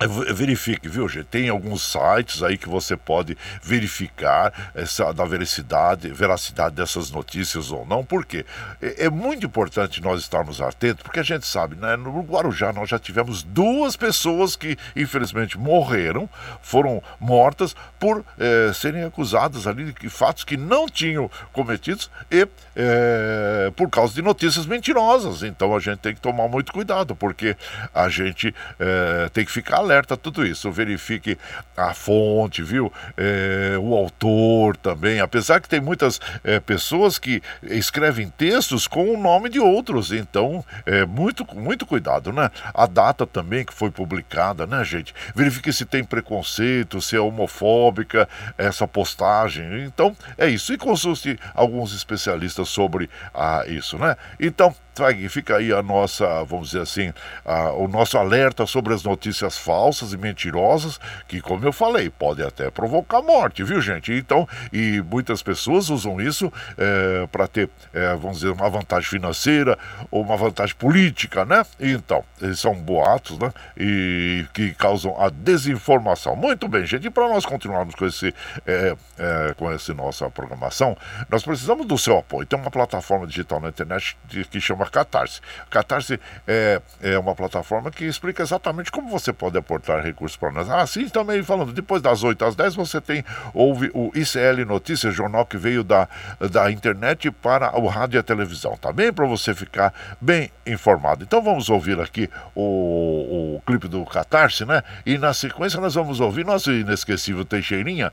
Verifique, viu, gente? Tem alguns sites aí que você pode verificar essa, da veracidade, veracidade dessas notícias ou não. Por quê? É, é, muito importante nós estarmos atentos, porque a gente sabe, né? No Guarujá nós já tivemos duas pessoas que, infelizmente, morreram, foram mortas por é, serem acusadas ali de fatos que não tinham cometidos e é, por causa de notícias mentirosas. Então a gente tem que tomar muito cuidado, porque a gente tem que ficar alerta a tudo isso. Verifique a fonte, viu? É, o autor também. Apesar que tem muitas é, pessoas que escrevem textos com o nome de outros. Então, é muito, muito cuidado, né? A data também que foi publicada, né, gente? Verifique se tem preconceito, se é homofóbica essa postagem. Então, é isso. E consulte alguns especialistas sobre ah, isso, né? Então, fica aí a nossa, vamos dizer assim, a, o nosso alerta sobre as notícias falsas e mentirosas, que, como eu falei, podem até provocar morte, viu, gente? Então, e muitas pessoas usam isso é, para ter, é, vamos dizer, uma vantagem financeira ou uma vantagem política, né? Então, são boatos, né? E que causam a desinformação. Muito bem, gente, e para nós continuarmos com esse, é, é, com essa nossa programação, nós precisamos do seu apoio. Tem uma plataforma digital na internet que chama Catarse. Catarse é, é uma plataforma que explica exatamente como você pode aportar recursos para nós. Assim também falando, depois das 8 às 10 você tem, ouve o ICL Notícias, jornal que veio da, da internet para o rádio e a televisão, tá bem? Para você ficar bem informado. Então vamos ouvir aqui o, o clipe do Catarse, né? E na sequência nós vamos ouvir nosso inesquecível Teixeirinha,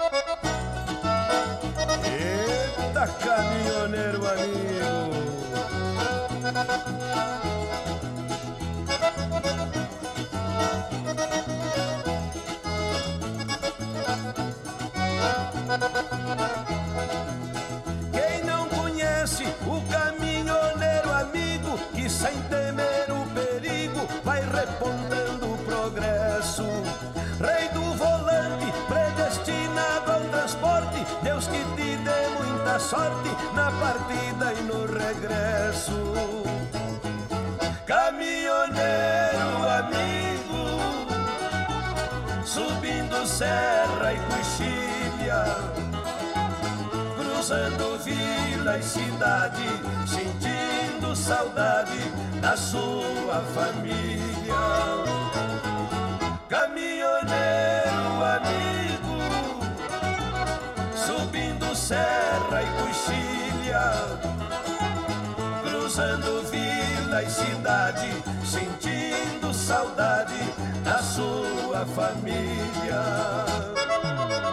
Sorte na partida e no regresso. Caminhoneiro amigo subindo serra e coxilha, cruzando vila e cidade, sentindo saudade da sua família. Caminhoneiro amigo, subindo serra cruzando vila e cidade, sentindo saudade da sua família.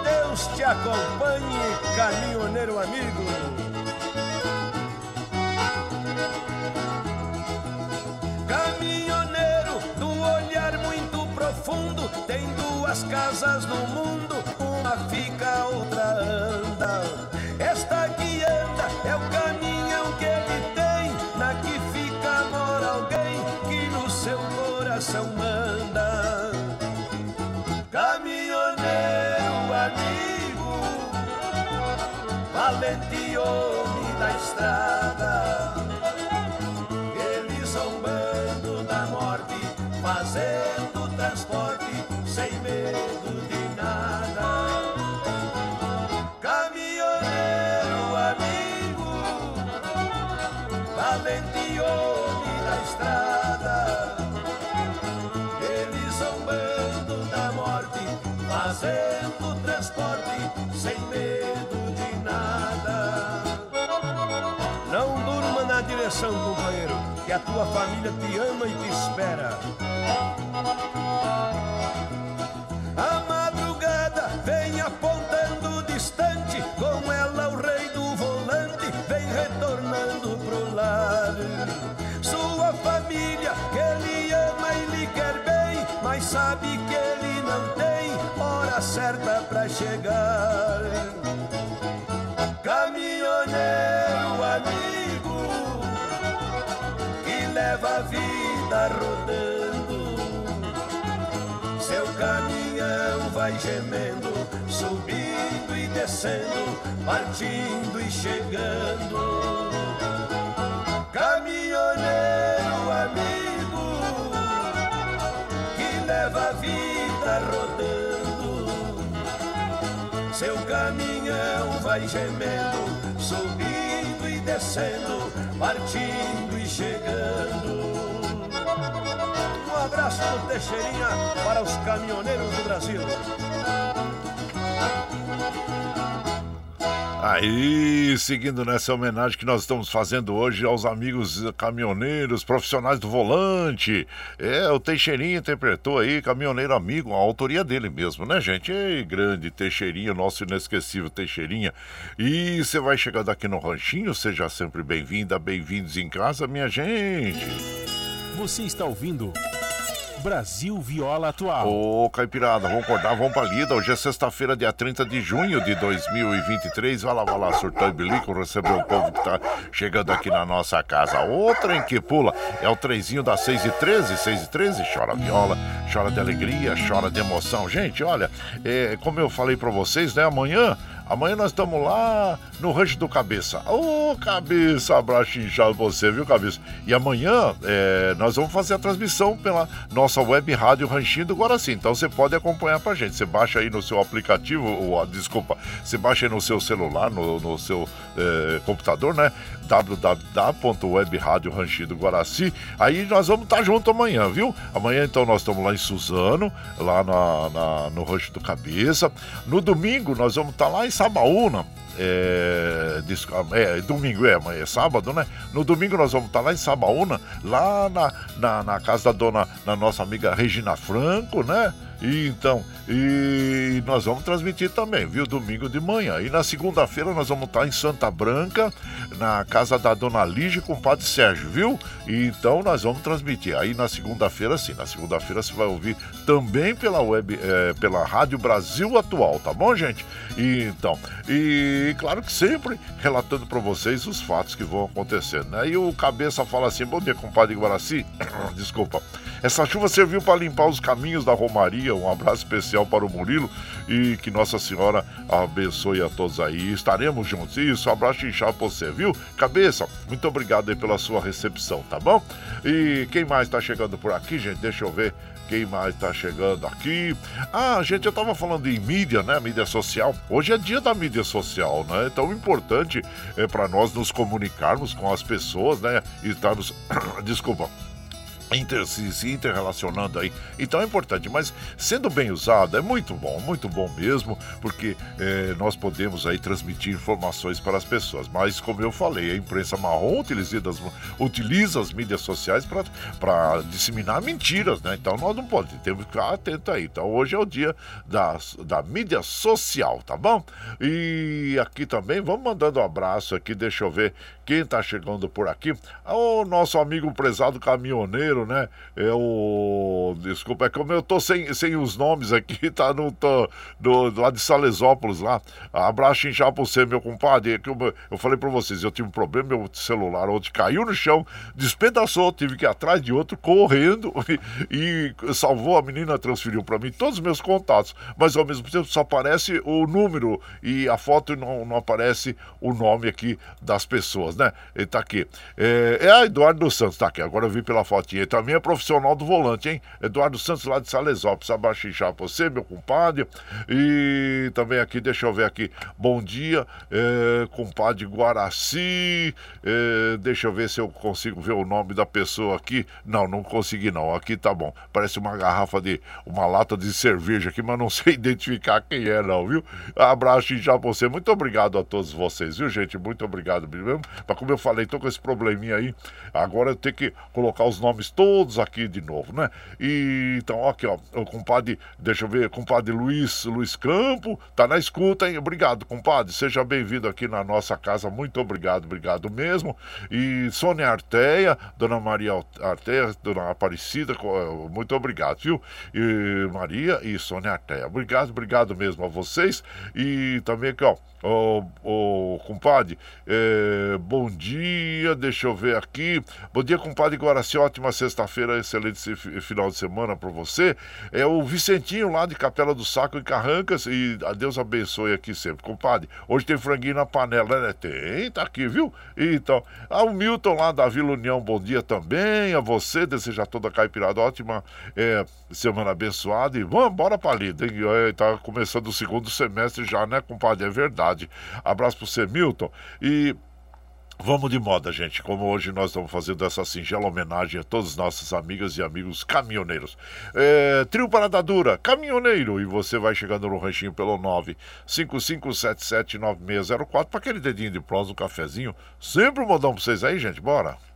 Deus te acompanhe, caminhoneiro amigo. Caminhoneiro do olhar muito profundo, tem duas casas no mundo, uma fica, outra anda. Valente homem da estrada, ele zombando da morte, fazendo transporte sem medo de nada. Caminhoneiro amigo, valente homem da estrada, ele zombando da morte, fazendo transporte sem medo. Não durma na direção, companheiro, que a tua família te ama e te espera. A madrugada vem apontando distante, com ela o rei do volante vem retornando pro lar. Sua família que ele ama e lhe quer bem, mas sabe que ele não tem hora certa pra chegar. Caminhoneiro leva a vida rodando. Seu caminhão vai gemendo, subindo e descendo, partindo e chegando. Caminhoneiro amigo que leva a vida rodando. Seu caminhão vai gemendo, subindo descendo, partindo e chegando. Um abraço do Teixeirinha para os caminhoneiros do Brasil. Aí, seguindo nessa homenagem que nós estamos fazendo hoje aos amigos caminhoneiros, profissionais do volante. É, o Teixeirinha interpretou aí, caminhoneiro amigo, a autoria dele mesmo, né, gente? Ei, grande Teixeirinha, nosso inesquecível Teixeirinha. E você vai chegando aqui no Ranchinho, seja sempre bem-vinda, bem-vindos em casa, minha gente. Você está ouvindo Brasil Viola Atual. Ô, Caipirada, vamos acordar, vamos pra lida. Hoje é sexta-feira, dia 30 de junho de 2023. Vai lá, vai lá, surtão e bilico, receber o povo que tá chegando aqui na nossa casa. Outra em que pula é o trezinho das 6 e 13 6 e 13 Chora viola, chora de alegria, chora de emoção. Gente, olha, é, como eu falei pra vocês, né, amanhã Amanhã nós estamos lá no Rancho do Cabeça. Ô, Cabeça, abraço inchado você, viu, Cabeça? E amanhã é, nós vamos fazer a transmissão pela nossa web rádio Ranchinho do Guaraci. Então você pode acompanhar pra gente. Você baixa aí no seu aplicativo, ou, desculpa, você baixa aí no seu celular, no, no seu é, computador, né? www.webradio do Guaraci. Aí nós vamos estar tá junto amanhã, viu? Amanhã então nós estamos lá em Suzano, lá na, na, no Rancho do Cabeça. No domingo nós vamos estar tá lá em Sabaúna. É, é, domingo é, é sábado, né? No domingo nós vamos estar lá em Sabaúna, lá na, na, na casa da dona, da nossa amiga Regina Franco, né? E então, e nós vamos transmitir também, viu? Domingo de manhã. E na segunda-feira nós vamos estar em Santa Branca, na casa da dona Lígia com o Padre Sérgio, viu? E então nós vamos transmitir. Aí na segunda-feira, sim, na segunda-feira você vai ouvir também pela web, é, pela Rádio Brasil Atual, tá bom, gente? E então, e claro que sempre relatando para vocês os fatos que vão acontecendo, né? E o cabeça fala assim: bom dia, compadre Guaraci. Desculpa. Essa chuva serviu para limpar os caminhos da Romaria. Um abraço especial para o Murilo e que Nossa Senhora abençoe a todos aí. Estaremos juntos. Isso, um abraço inchado para você, viu? Cabeça, muito obrigado aí pela sua recepção, tá bom? E quem mais está chegando por aqui, gente? Deixa eu ver. Quem mais está chegando aqui? Ah, gente, eu estava falando em mídia, né? Mídia social. Hoje é dia da mídia social, né? É tão importante é para nós nos comunicarmos com as pessoas, né? E estarmos. Desculpa inter, se, se interrelacionando aí. Então é importante, mas sendo bem usado é muito bom, muito bom mesmo, porque é, nós podemos aí transmitir informações para as pessoas. Mas como eu falei, a imprensa marrom utiliza as, utiliza as mídias sociais para disseminar mentiras, né? Então nós não podemos, temos que ficar atento aí. Então hoje é o dia da, da mídia social, tá bom? E aqui também, vamos mandando um abraço aqui, deixa eu ver quem está chegando por aqui. O nosso amigo prezado caminhoneiro né? É o. Desculpa, é como eu tô sem, sem os nomes aqui, tá? no tô, do, lá de Salesópolis lá. Abraço inchar pra você, meu compadre. É que eu, eu falei pra vocês, eu tive um problema, meu celular ontem caiu no chão, despedaçou, tive que ir atrás de outro, correndo, e, e salvou a menina, transferiu para mim todos os meus contatos, mas ao mesmo tempo só aparece o número e a foto não, não aparece o nome aqui das pessoas, né? Ele tá aqui. É, é a Eduardo dos Santos, tá aqui. Agora eu vi pela fotinha também é profissional do volante, hein? Eduardo Santos lá de Salesópolis, abaixinchar pra você, meu compadre. E também aqui, deixa eu ver aqui, bom dia, é, compadre Guaraci. É, deixa eu ver se eu consigo ver o nome da pessoa aqui. Não, não consegui não, aqui tá bom. Parece uma garrafa de, uma lata de cerveja aqui, mas não sei identificar quem é não, viu? Abraço já você, muito obrigado a todos vocês, viu gente? Muito obrigado mesmo. Mas como eu falei, tô com esse probleminha aí, agora eu tenho que colocar os nomes todos aqui de novo, né? E então, aqui, ó, o compadre, deixa eu ver, compadre Luiz, Luiz Campo, tá na escuta, hein? Obrigado, compadre. Seja bem-vindo aqui na nossa casa. Muito obrigado, obrigado mesmo. E Sônia Arteia, Dona Maria Arteia, Dona Aparecida, eh, muito obrigado, viu? E Maria e Sônia Arteia. Obrigado, obrigado mesmo a vocês. E também aqui, ó, oh, compadre, é, bom dia, deixa eu ver aqui. Bom dia, compadre Guaraci, ótima sexta-feira, excelente final de semana para você. É o Vicentinho lá de Capela do Saco em Carrancas e a Deus abençoe aqui sempre. Compadre, hoje tem franguinho na panela, né? Tem, tá aqui, viu? Então, ao Milton lá da Vila União, bom dia também. A você, desejar toda a caipirada ótima é, semana abençoada. E vamos, bora pra lida? É, tá começando o segundo semestre já, né, compadre? É verdade. Abraço para você, Milton. E Vamos de moda, gente. Como hoje nós estamos fazendo essa singela homenagem a todas as nossas amigas e amigos caminhoneiros. É, trio Parada Dura, caminhoneiro. E você vai chegando no ranchinho pelo 955779604 para aquele dedinho de prós, um cafezinho. Sempre um modão para vocês aí, gente. Bora!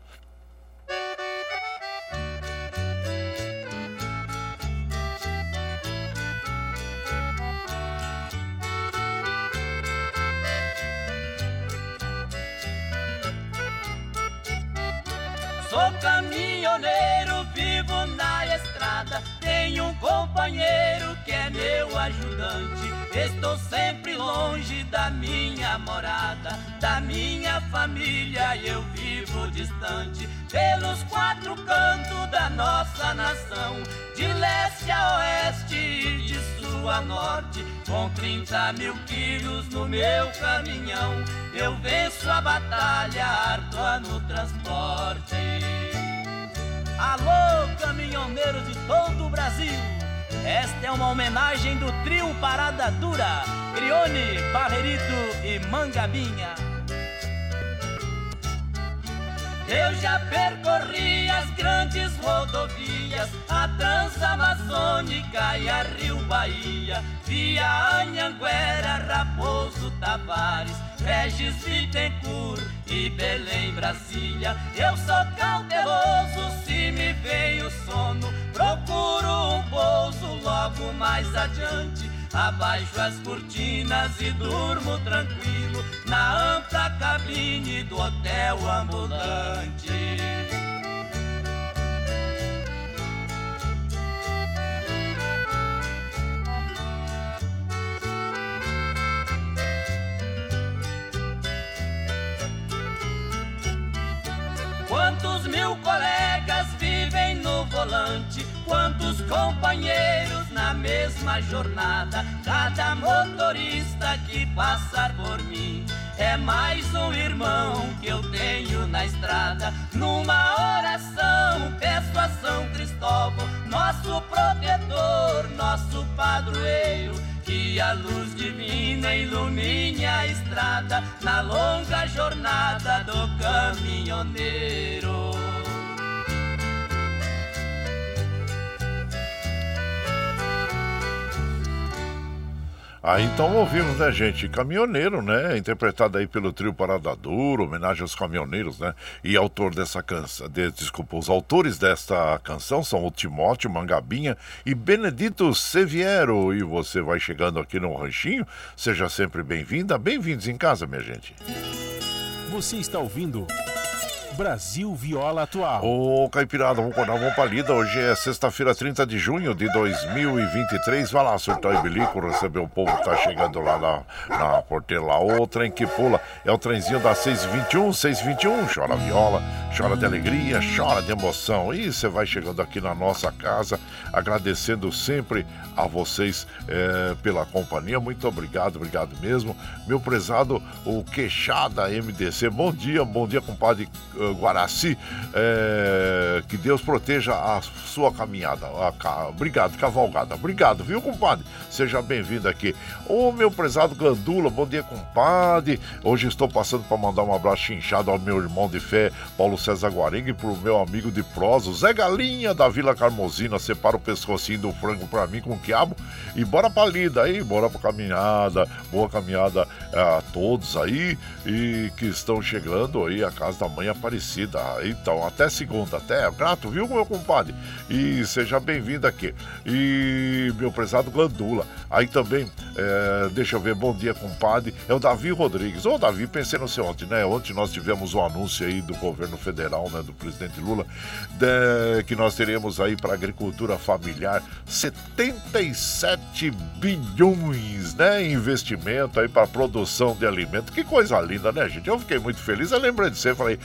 Companheiro que é meu ajudante. Estou sempre longe da minha morada, da minha família eu vivo distante. Pelos quatro cantos da nossa nação, de leste a oeste e de sul a norte, com 30 mil quilos no meu caminhão, eu venço a batalha árdua no transporte. Alô, caminhoneiros de todo o Brasil! Esta é uma homenagem do trio Parada Dura, Crione, Barrerito e Mangabinha. Eu já percorri as grandes rodovias, a Transamazônica e a Rio Bahia, via Anhanguera, Raposo Tavares, Regis Bittencourt e Belém, Brasília. Eu sou cauteloso se me vem o sono, procuro um pouso logo mais adiante Abaixo as cortinas e durmo tranquilo na ampla cabine do hotel ambulante. Quantos mil colegas volante? Quantos companheiros na mesma jornada? Cada motorista que passar por mim é mais um irmão que eu tenho na estrada. Numa oração peço a São Cristóvão nosso protetor, nosso padroeiro. Que a luz divina ilumine a estrada na longa jornada do caminhoneiro. Aí então ouvimos, né, gente? Caminhoneiro, né? Interpretado aí pelo trio Parada homenagem aos caminhoneiros, né? E autor dessa canção, de, desculpa, os autores desta canção são o Timóteo Mangabinha e Benedito Seviero. E você vai chegando aqui no Ranchinho, seja sempre bem-vinda, bem-vindos em casa, minha gente. Você está ouvindo. Brasil Viola Atual. Ô, Caipirada, vamos acordar, vamos pra lida. Hoje é sexta-feira, 30 de junho de 2023. Vai lá, surtar e bilico, receber o povo que tá chegando lá na, na porteira lá. O trem que pula é o trenzinho da 621, 621. Chora viola, chora de alegria, chora de emoção. E você vai chegando aqui na nossa casa, agradecendo sempre a vocês é, pela companhia. Muito obrigado, obrigado mesmo. Meu prezado, o Queixada MDC. Bom dia, bom dia, compadre Guaraci. É, que Deus proteja a sua caminhada. A, obrigado, cavalgada. Obrigado, viu, compadre? Seja bem-vindo aqui. Ô, meu prezado Gandula, bom dia, compadre. Hoje estou passando para mandar um abraço chinchado ao meu irmão de fé, Paulo César Guarengue, e pro meu amigo de prosa, Zé Galinha, da Vila Carmosina. Separa o pescocinho do frango para mim com quiabo e bora pra lida aí, bora pra caminhada. Boa caminhada a todos aí e que estão chegando aí a casa da mãe Aparecida. Então, até segunda, até grato, viu, meu compadre? E seja bem-vindo aqui. E meu prezado Glandula. Aí também, é, deixa eu ver, bom dia, compadre. É o Davi Rodrigues. Ô, Davi, pensei no seu ontem, né? Ontem nós tivemos um anúncio aí do governo federal, né, do presidente Lula, de, que nós teremos aí para agricultura familiar 77 bilhões, né? Investimento aí para produção de alimento. Que coisa linda, né, gente? Eu fiquei muito feliz. Eu lembrei de você, falei,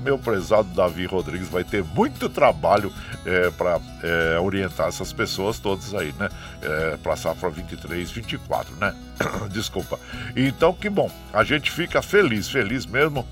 meu prezado Davi Rodrigues vai ter muito trabalho é, para é, orientar essas pessoas todas aí, né? É, para safra 23, 24, né? Desculpa. Então, que bom. A gente fica feliz, feliz mesmo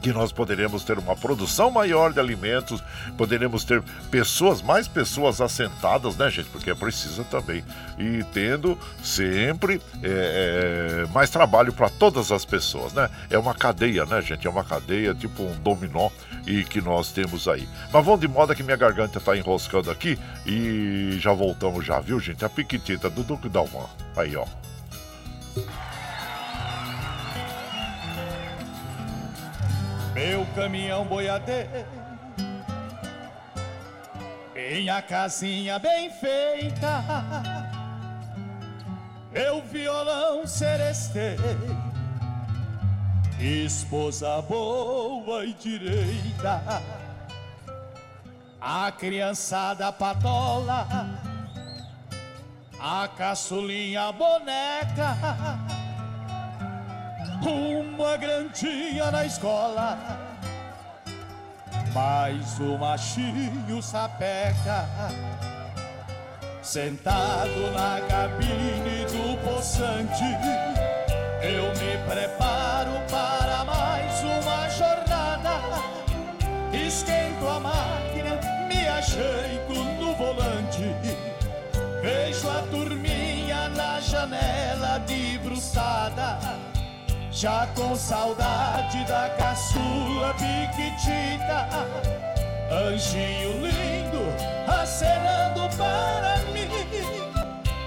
que nós poderemos ter uma produção maior de alimentos, poderemos ter pessoas, mais pessoas assentadas, né, gente? Porque é preciso também. E tendo sempre é, é, mais trabalho para todas as pessoas, né? É uma cadeia, né, gente? É uma cadeia, tipo um dominó e que nós temos aí. Mas vamos de moda que minha garganta está enroscando aqui e já voltamos já, viu, gente? A piquitita do Duque Dalman. Aí, ó. Meu caminhão boiadeiro. Minha casinha bem feita. Meu violão serestei Esposa boa e direita. A criançada patola. A caçulinha boneca uma grandinha na escola, mais o machinho sapeca, sentado na cabine do poçante, eu me preparo para mais uma jornada, esquento a máquina, me ajeito no volante, vejo a turminha na janela debruçada já com saudade da caçula piquitita. Anjinho lindo, acenando para mim.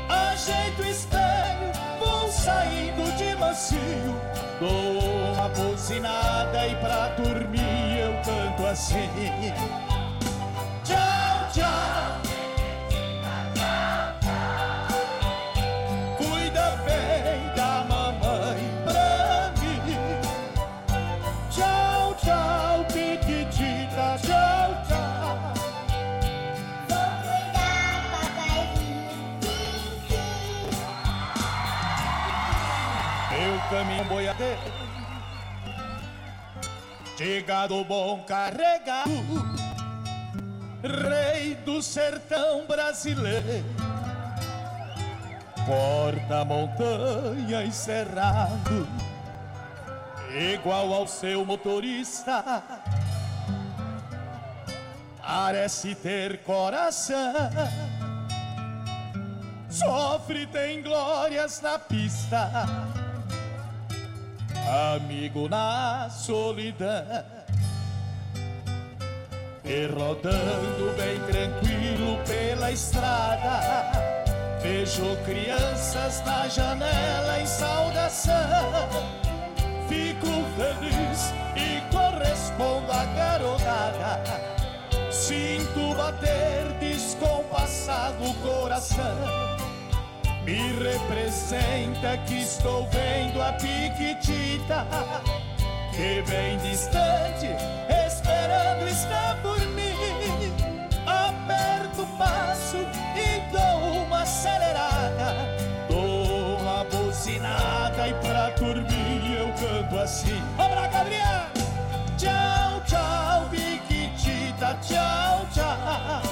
Ajeito o espelho, vou saindo de mansinho. Dou uma buzinada e pra dormir eu canto assim caminho boiadeiro Chegado bom carregado Rei do sertão brasileiro. Porta montanha e cerrado. Igual ao seu motorista. Parece ter coração. Sofre, tem glórias na pista, amigo na solidão. E rodando bem tranquilo pela estrada, vejo crianças na janela em saudação. Fico feliz e correspondo à garotada. Sinto bater descompassado o coração. Me representa que estou vendo a piquitita que bem distante, esperando está por mim. Aperto o passo e dou uma acelerada, dou uma buzinada e pra dormir eu canto assim. Abra Gabriel! Tchau, tchau, piquitita, tchau, tchau.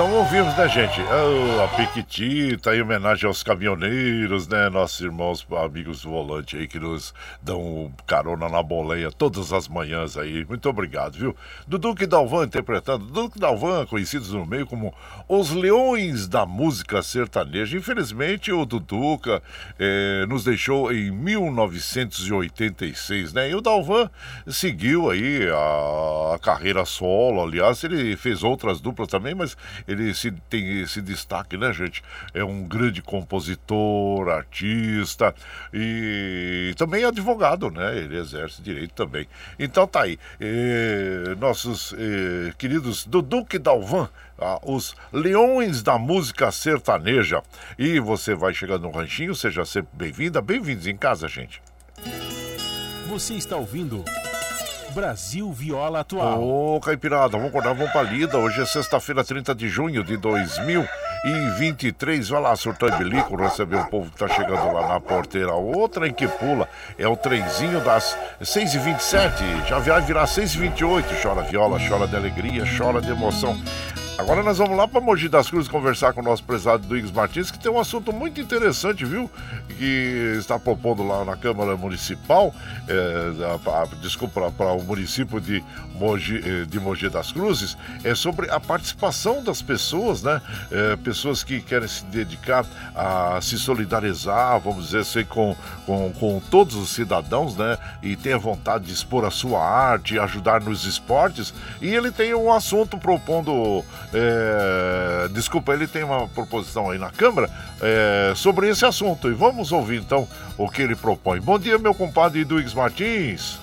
Então ouvimos, né, gente? Oh, a Piquitita, em homenagem aos caminhoneiros, né? Nossos irmãos, amigos do volante aí que nos dão carona na boleia todas as manhãs aí. Muito obrigado, viu? Duduque Dalvan interpretando. Duduque Dalvan, conhecidos no meio como os leões da música sertaneja. Infelizmente, o Duduca eh, nos deixou em 1986, né? E o Dalvan seguiu aí a, a carreira solo. Aliás, ele fez outras duplas também, mas ele se, tem esse destaque, né, gente? É um grande compositor, artista e também advogado, né? Ele exerce direito também. Então tá aí. Eh, nossos eh, queridos Duduque Dalvan, ah, os leões da música sertaneja. E você vai chegando no ranchinho, seja sempre bem-vinda. Bem-vindos em casa, gente. Você está ouvindo Brasil Viola Atual. Ô, Caipirada, vamos acordar, vamos pra lida. Hoje é sexta-feira, 30 de junho de 2023. Vai lá, surtou e bilico, receber o povo que tá chegando lá na porteira. Outra em que pula é o trenzinho das 6h27. Já vai virar 6h28. Chora viola, chora de alegria, chora de emoção. Agora nós vamos lá para Mogi das Cruzes conversar com o nosso prezado Duígues Martins, que tem um assunto muito interessante, viu? Que está propondo lá na Câmara Municipal, é, da- pa- desculpa, para o município de Mogi, eh, de Mogi das Cruzes, é sobre a participação das pessoas, né? É, pessoas que querem se dedicar a se solidarizar, vamos dizer assim, com, com, com todos os cidadãos, né? E tem a vontade de expor a sua arte, ajudar nos esportes. E ele tem um assunto propondo. É, desculpa, ele tem uma proposição aí na Câmara é, sobre esse assunto. E vamos ouvir então o que ele propõe. Bom dia, meu compadre Duígues Martins.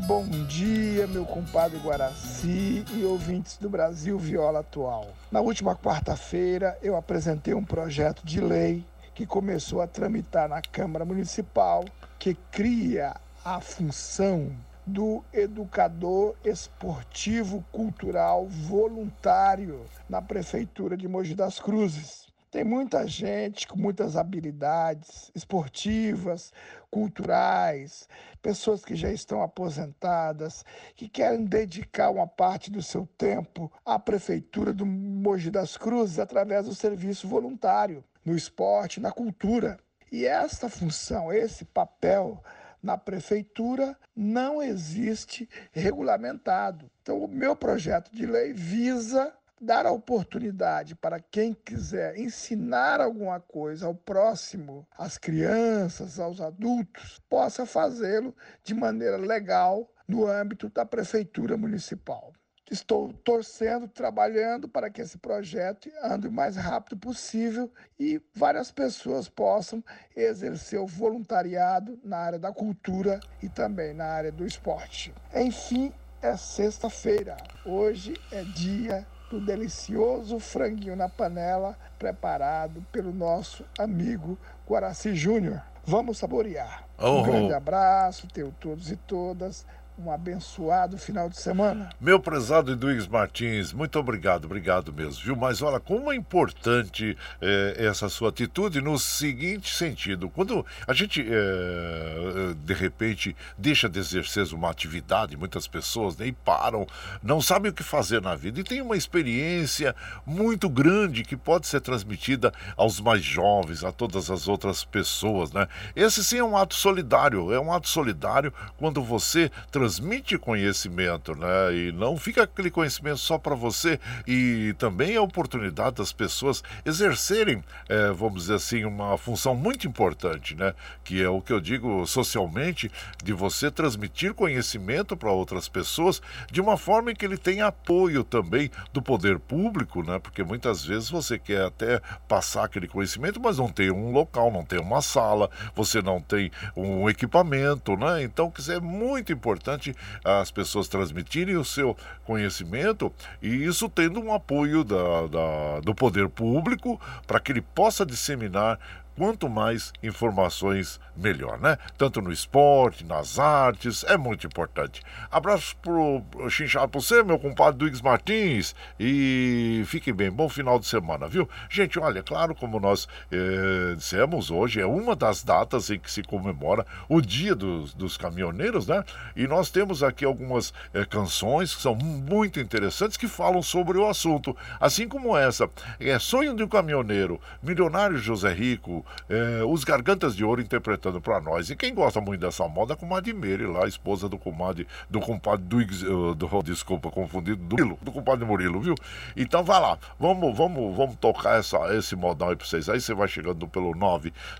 Bom dia, meu compadre Guaraci e ouvintes do Brasil Viola Atual. Na última quarta-feira, eu apresentei um projeto de lei que começou a tramitar na Câmara Municipal, que cria a função do educador esportivo cultural voluntário na Prefeitura de Mogi das Cruzes. Tem muita gente com muitas habilidades esportivas, culturais, pessoas que já estão aposentadas, que querem dedicar uma parte do seu tempo à Prefeitura do Mogi das Cruzes através do serviço voluntário, no esporte, na cultura. E esta função, esse papel na prefeitura não existe regulamentado. Então, o meu projeto de lei visa dar a oportunidade para quem quiser ensinar alguma coisa ao próximo, às crianças, aos adultos, possa fazê-lo de maneira legal no âmbito da prefeitura municipal. Estou torcendo, trabalhando para que esse projeto ande o mais rápido possível e várias pessoas possam exercer o voluntariado na área da cultura e também na área do esporte. Enfim, é sexta-feira. Hoje é dia do delicioso franguinho na panela preparado pelo nosso amigo Guaraci Júnior. Vamos saborear. Oh. Um grande abraço, tenham todos e todas um abençoado final de semana. Meu prezado Eduígues Martins, muito obrigado, obrigado mesmo, viu? Mas olha, como é importante eh, essa sua atitude no seguinte sentido: quando a gente, eh, de repente, deixa de exercer uma atividade, muitas pessoas né, e param, não sabem o que fazer na vida e tem uma experiência muito grande que pode ser transmitida aos mais jovens, a todas as outras pessoas, né? Esse sim é um ato solidário, é um ato solidário quando você transmite conhecimento, né? E não fica aquele conhecimento só para você e também a oportunidade das pessoas exercerem, eh, vamos dizer assim, uma função muito importante, né? Que é o que eu digo socialmente, de você transmitir conhecimento para outras pessoas de uma forma em que ele tenha apoio também do poder público, né? Porque muitas vezes você quer até passar aquele conhecimento, mas não tem um local, não tem uma sala, você não tem um equipamento, né? Então, dizer, é muito importante as pessoas transmitirem o seu conhecimento e isso tendo um apoio da, da- do poder público para que ele possa disseminar quanto mais informações melhor, né? Tanto no esporte, nas artes, é muito importante. Abraço pro chinchado pra você, meu compadre Duígues Martins, e fiquem bem, bom final de semana, viu? Gente, olha, é claro, como nós eh, dissemos, hoje é uma das datas em que se comemora o Dia dos, dos Caminhoneiros, né? E nós temos aqui algumas eh, canções que são muito interessantes que falam sobre o assunto, assim como essa, é Sonho de um Caminhoneiro, Milionário José Rico, eh, Os Gargantas de Ouro interpretando para nós. E quem gosta muito dessa moda é a comadre Meire, lá, esposa do comadre, do compadre Duígues, eh, do, desculpa, confundido, do Murilo, do compadre Murilo, viu? Então vai lá, vamos, vamos, vamos tocar essa, esse modal aí pra vocês. Aí você vai chegando pelo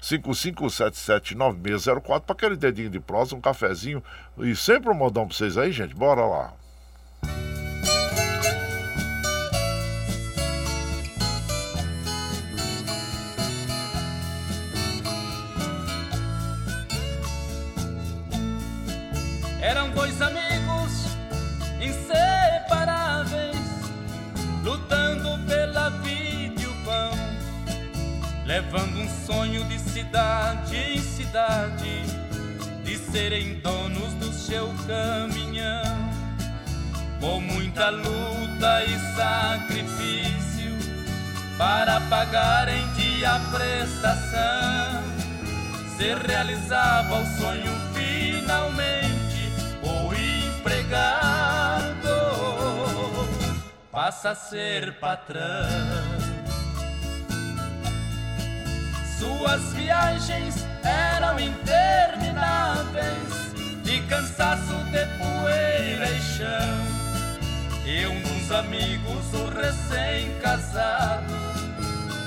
955779604 para aquele dedinho de prosa, um cafezinho e sempre um modão pra vocês aí, gente. Bora lá. Sonho de cidade em cidade, de serem donos do seu caminhão. Com muita luta e sacrifício, para pagar em dia a prestação se realizava o sonho finalmente o empregado passa a ser patrão suas viagens eram intermináveis de cansaço de poeira e chão e um dos amigos o recém-casado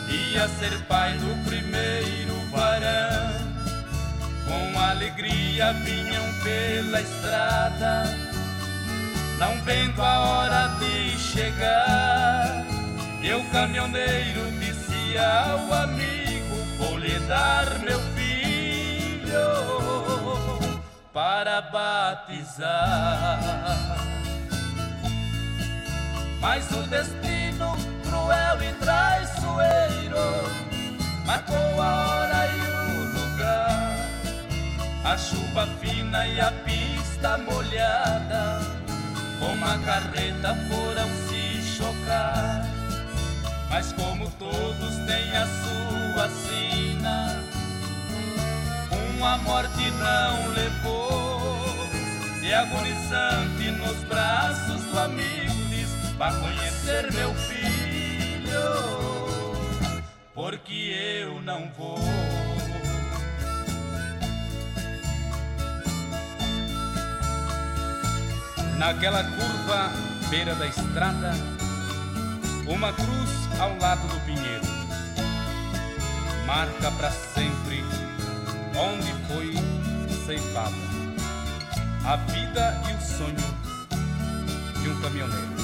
ia ser pai do primeiro varão com alegria vinham pela estrada, não vendo a hora de chegar. E o caminhoneiro disse ao amigo: Vou lhe dar meu filho para batizar. Mas o destino cruel e traiçoeiro marcou a hora e o lugar. A chuva fina e a pista molhada, com a carreta foram se chocar. Mas como todos têm a sua sina, uma morte não levou. E agonizante nos braços do amigo diz: Vá conhecer meu filho, porque eu não vou. Naquela curva, beira da estrada, uma cruz ao lado do pinheiro, marca para sempre onde foi ceifada a vida e o sonho de um caminhoneiro.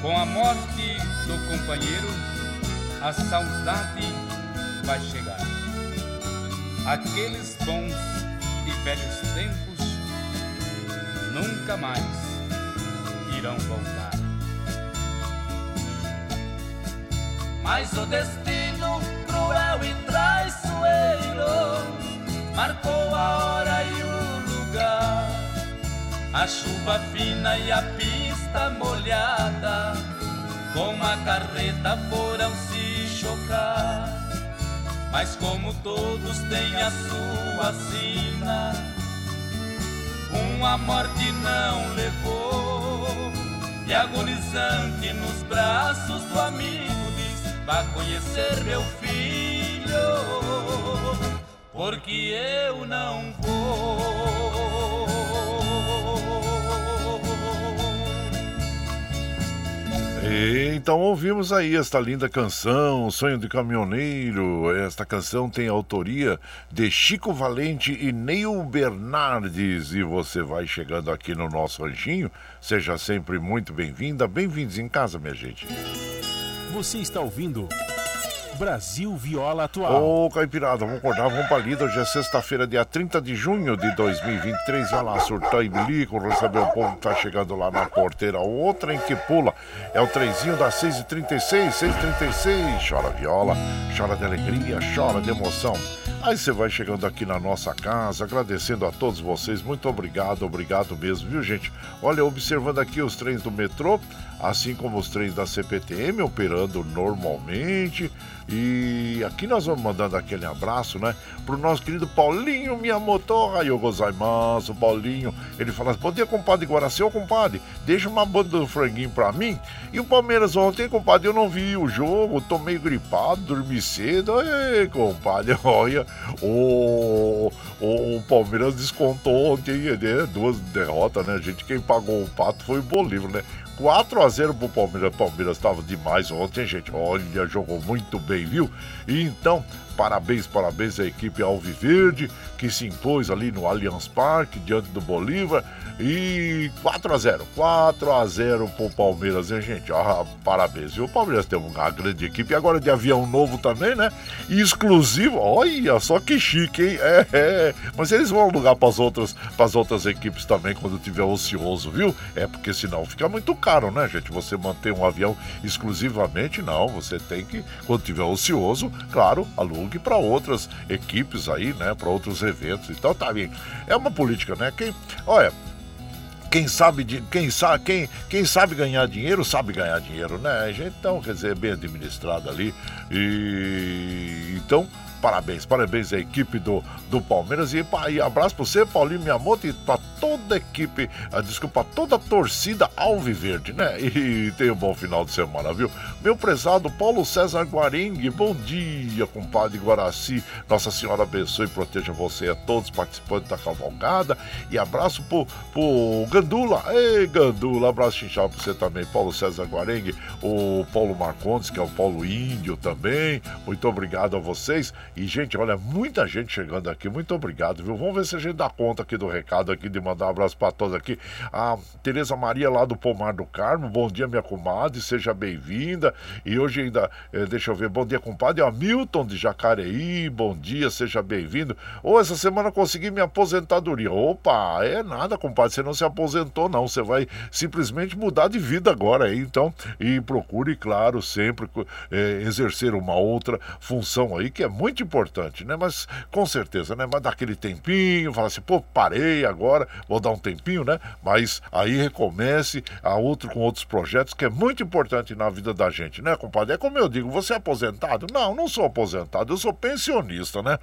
Com a morte do companheiro, a saudade vai chegar. Aqueles bons e velhos tempos nunca mais irão voltar. Mas o destino cruel e traiçoeiro marcou a hora e o lugar. A chuva fina e a pista molhada com a carreta foram se chocar. Mas como todos têm a sua sina, uma morte não levou. E agonizante nos braços do amigo Vá conhecer meu filho, porque eu não vou. Então ouvimos aí esta linda canção, Sonho de Caminhoneiro. Esta canção tem autoria de Chico Valente e Neil Bernardes. E você vai chegando aqui no nosso ranchinho. Seja sempre muito bem-vinda. Bem-vindos em casa, minha gente. Você está ouvindo Brasil Viola Atual. Ô, Caipirada, vamos acordar, vamos pra lida. Hoje é sexta-feira, dia 30 de junho de 2023. Vai lá, surtar e bilico, receber o povo que tá chegando lá na porteira. Outra em que pula é o trenzinho das 6h36, 6h36. Chora viola, chora de alegria, chora de emoção. Aí você vai chegando aqui na nossa casa, agradecendo a todos vocês. Muito obrigado, obrigado mesmo, viu, gente? Olha, observando aqui os trens do metrô, assim como os trens da CPTM operando normalmente. E aqui nós vamos mandando aquele abraço, né? Pro nosso querido Paulinho Miyamoto, Rayo gozaimasu, Paulinho. Ele fala, bom dia, compadre Guaraci, ô compadre, deixa uma banda do franguinho pra mim. E o Palmeiras ontem, compadre, eu não vi o jogo, tô meio gripado, dormi cedo. Ei, compadre, olha, o, o, o Palmeiras descontou ontem, né? Duas derrotas, né, gente? Quem pagou o pato foi o Bolívar, né? 4 a 0 pro Palmeiras. Palmeiras estava demais ontem, gente. Olha, jogou muito bem, viu? Então, parabéns, parabéns à equipe Alviverde, que se impôs ali no Allianz Parque, diante do Bolívar. E 4 a 0 4 a 0 pro Palmeiras, hein, gente? Ah, parabéns, viu? O Palmeiras tem uma grande equipe. E agora de avião novo também, né? Exclusivo. Olha só que chique, hein? É, é. Mas eles vão alugar para as outras, pras outras equipes também quando tiver ocioso, viu? É porque senão fica muito caro, né, gente? Você manter um avião exclusivamente, não. Você tem que, quando tiver ocioso, claro, alugue para outras equipes aí, né? Para outros eventos. Então tá bem. É uma política, né? Quem, olha, quem sabe, quem, sabe, quem, quem sabe ganhar dinheiro, sabe ganhar dinheiro, né? Então, quer dizer, bem administrado ali. E então, parabéns, parabéns à equipe do, do Palmeiras. E, e abraço pra você, Paulinho Miyamoto, e pra toda a equipe, ah, desculpa, toda a torcida Alviverde, né? E tenha um bom final de semana, viu? Meu prezado Paulo César Guarengue, bom dia, compadre Guaraci. Nossa Senhora abençoe e proteja você e a todos os participantes da cavalgada. E abraço pro Gandula. Ei, Gandula, abraço chinchal pra você também, Paulo César Guarengue, o Paulo Marcondes, que é o Paulo Índio também. Muito obrigado a vocês. E, gente, olha, muita gente chegando aqui. Muito obrigado, viu? Vamos ver se a gente dá conta aqui do recado aqui, de mandar um abraço para todos aqui. A Tereza Maria lá do Pomar do Carmo. Bom dia, minha comadre. Seja bem-vinda. E hoje ainda, eh, deixa eu ver, bom dia, compadre. Hamilton de Jacareí. Bom dia, seja bem-vindo. Ô, essa semana consegui minha aposentadoria. Opa, é nada, compadre. Você não se aposentou, não. Você vai simplesmente mudar de vida agora aí. Então, e procure, claro, sempre eh, exercer uma outra função aí que é muito importante, né? Mas com certeza, né? Mas dá aquele tempinho, fala assim, pô, parei agora, vou dar um tempinho, né? Mas aí recomece a outro com outros projetos que é muito importante na vida da gente, né, compadre? É como eu digo, você é aposentado? Não, não sou aposentado, eu sou pensionista, né?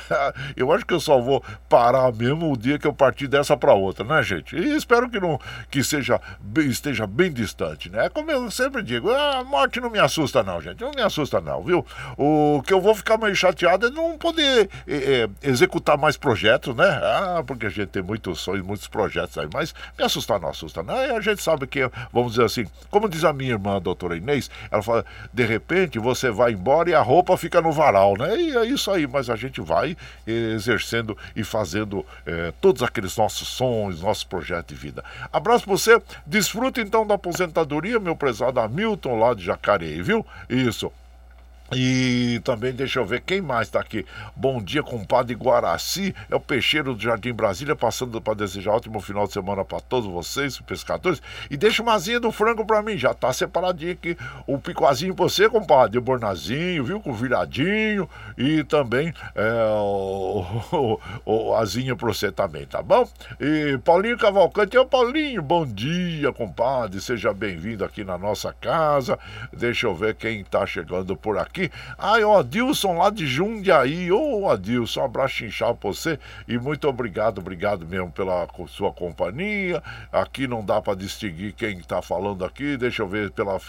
eu acho que eu só vou parar mesmo o dia que eu partir dessa para outra, né, gente? E espero que não que seja esteja bem distante, né? É como eu sempre digo, a morte não me assusta não, gente, não me assusta não, viu? O que eu vou ficar meio chateado é não poder é, executar mais projetos, né? Ah, porque a gente tem muitos sonhos, muitos projetos aí, mas me assustar não assusta. E a gente sabe que, vamos dizer assim, como diz a minha irmã, a doutora Inês, ela fala, de repente você vai embora e a roupa fica no varal, né? E é isso aí, mas a gente vai exercendo e fazendo é, todos aqueles nossos sonhos, nossos projetos de vida. Abraço pra você, desfruta então da aposentadoria, meu prezado Hamilton lá de Jacareí, viu? Isso. E também deixa eu ver quem mais está aqui. Bom dia, compadre Guaraci. É o peixeiro do Jardim Brasília, passando para desejar ótimo final de semana para todos vocês, pescadores. E deixa uma asinha do frango para mim. Já tá separadinho aqui o picoazinho pra você, compadre. O bornazinho, viu? Com viradinho. E também é, o, o, o asinha pra você também, tá bom? E Paulinho Cavalcante, ô Paulinho, bom dia, compadre. Seja bem-vindo aqui na nossa casa. Deixa eu ver quem tá chegando por aqui. Ai, ó, Adilson lá de Jundiaí. Ô, Adilson, um abraço inchado pra você. E muito obrigado, obrigado mesmo pela sua companhia. Aqui não dá pra distinguir quem tá falando aqui. Deixa eu ver pela,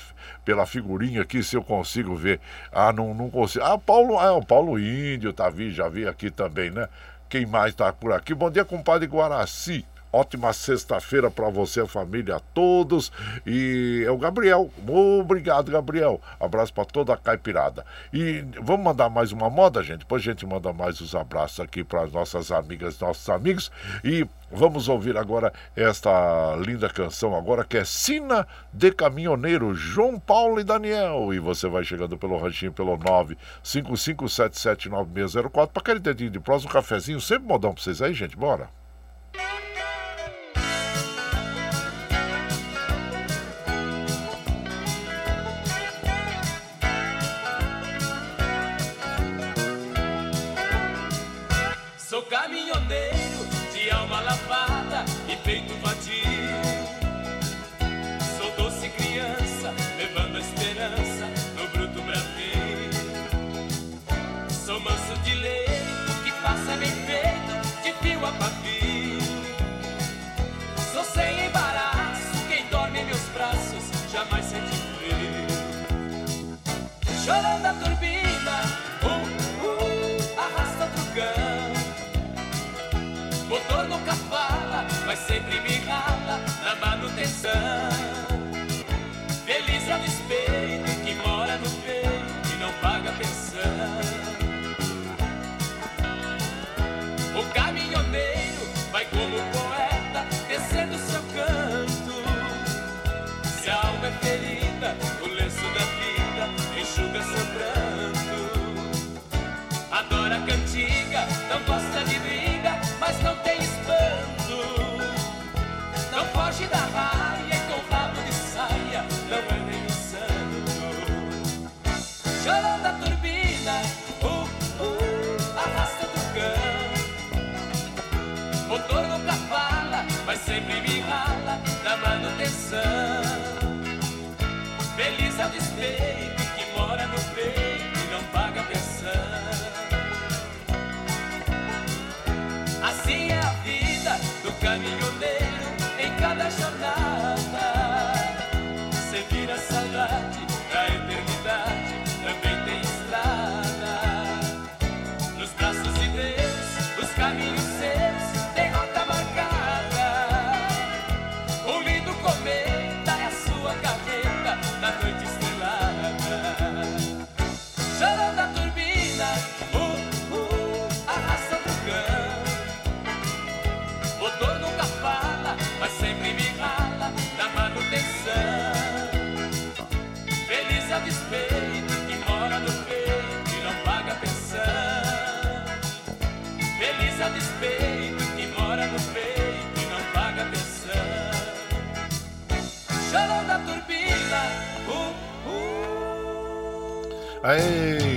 pela figurinha aqui se eu consigo ver. Ah, não, não consigo. Ah, Paulo, é, o Paulo Índio, tá vi, já vi aqui também, né? Quem mais tá por aqui? Bom dia, compadre Guaraci. Ótima sexta-feira para você, a família, a todos. E é o Gabriel. Obrigado, Gabriel. Abraço para toda a caipirada. E vamos mandar mais uma moda, gente? Depois a gente manda mais os abraços aqui para as nossas amigas, nossos amigos. E vamos ouvir agora esta linda canção agora que é Sina de Caminhoneiro, João Paulo e Daniel. E você vai chegando pelo ranchinho pelo 955779604 para aquele dedinho de próximo, um cafezinho, sempre modão para vocês aí, gente. Bora.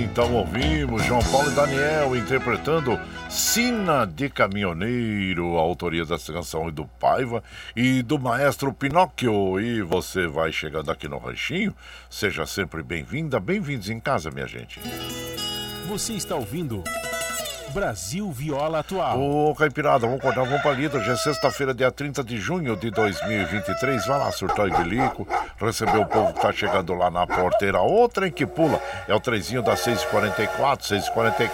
Então ouvimos João Paulo e Daniel interpretando Sina de Caminhoneiro, a autoria dessa canção é do Paiva e do maestro Pinóquio. E você vai chegando aqui no Ranchinho, seja sempre bem-vinda, bem-vindos em casa, minha gente. Você está ouvindo Brasil Viola Atual. Ô, Caipirada, vamos acordar, vamos pra lida. Hoje é sexta-feira, dia 30 de junho de 2023. Vai lá, surtar e bilico, receber o povo que tá chegando lá na porteira. Outra em que pula é o trezinho das 6h44, 6h44.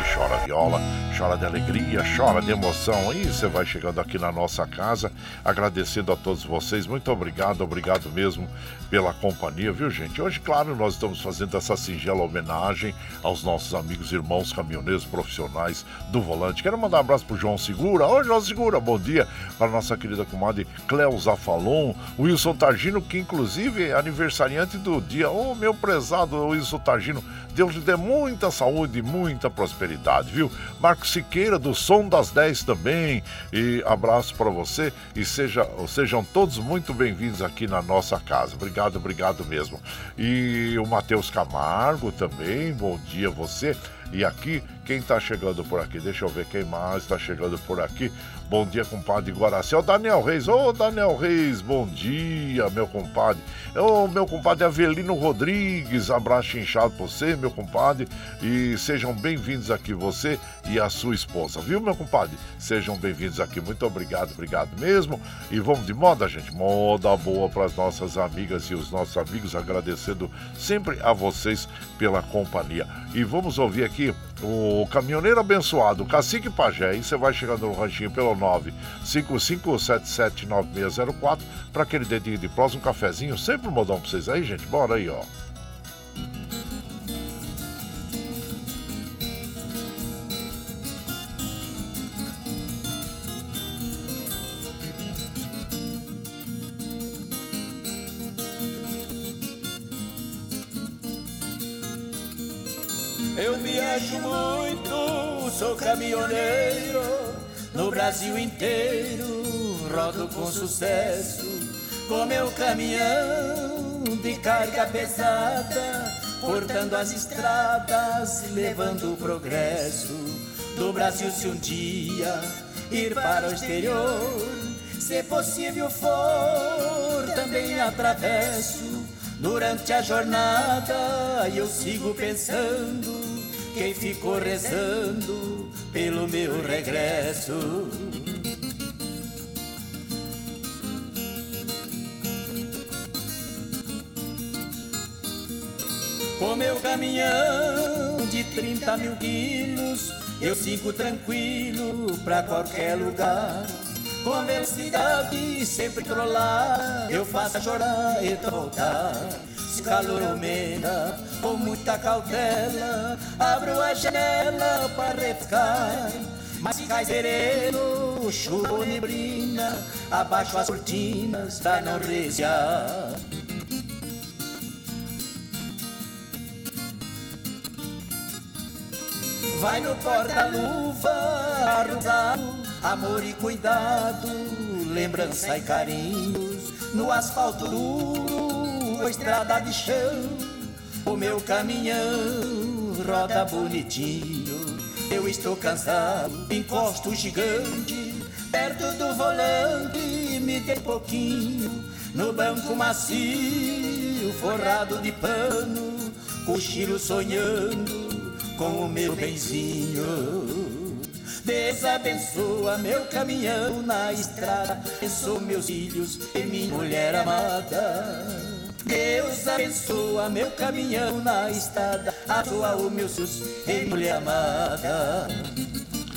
E chora viola, chora de alegria, chora de emoção. E você vai chegando aqui na nossa casa, agradecendo a todos vocês. Muito obrigado, obrigado mesmo pela companhia, viu, gente? Hoje, claro, nós estamos fazendo essa singela homenagem aos nossos amigos irmãos caminhoneiros profissionais profissionais do volante. Quero mandar um abraço pro João Segura. Ô, João Segura, bom dia. Para nossa querida comadre Cleusa Falon, Wilson Targino, que inclusive é aniversariante do dia. Ô, meu prezado Wilson Targino, Deus lhe dê muita saúde, muita prosperidade, viu? Marcos Siqueira, do Som das 10 também. E abraço para você e seja, sejam todos muito bem-vindos aqui na nossa casa. Obrigado, obrigado mesmo. E o Matheus Camargo também, bom dia você. E aqui, quem está chegando por aqui? Deixa eu ver quem mais está chegando por aqui. Bom dia, compadre Guaraci. É Daniel Reis. Ô, Daniel Reis, bom dia, meu compadre. Ô, meu compadre Avelino Rodrigues. Abraço inchado pra você, meu compadre. E sejam bem-vindos aqui, você e a sua esposa, viu, meu compadre? Sejam bem-vindos aqui. Muito obrigado, obrigado mesmo. E vamos de moda, gente. Moda boa para as nossas amigas e os nossos amigos. Agradecendo sempre a vocês pela companhia. E vamos ouvir aqui o caminhoneiro abençoado, Cacique Pajé. E você vai chegando no ranchinho pelo 955779604 para aquele dedinho de prós, um cafezinho. Sempre um modão para vocês aí, gente. Bora aí, ó. Eu viajo muito, sou caminhoneiro, no Brasil inteiro, rodo com sucesso, com meu caminhão de carga pesada, cortando as estradas, levando o progresso do Brasil se um dia ir para o exterior, se possível for, também atravesso. Durante a jornada eu sigo pensando quem ficou rezando pelo meu regresso. Com meu caminhão de 30 mil quilos, eu sigo tranquilo pra qualquer lugar. Com velocidade sempre trollar, eu faço chorar e voltar. Se calor aumenta, com muita cautela, abro a janela para refrescar. Mas cai sereno, chuva neblina, abaixo as cortinas não recear. Vai no porta-luva, arrugado, amor e cuidado, lembrança e carinhos, no asfalto duro, estrada de chão, o meu caminhão roda bonitinho. Eu estou cansado, encosto gigante, perto do volante, me dei pouquinho, no banco macio, forrado de pano, cochilo sonhando com o meu benzinho. Deus abençoa meu caminhão na estrada, abençoa meus filhos e minha mulher amada. Deus abençoa meu caminhão na estrada, abençoa os meus filhos e mulher amada.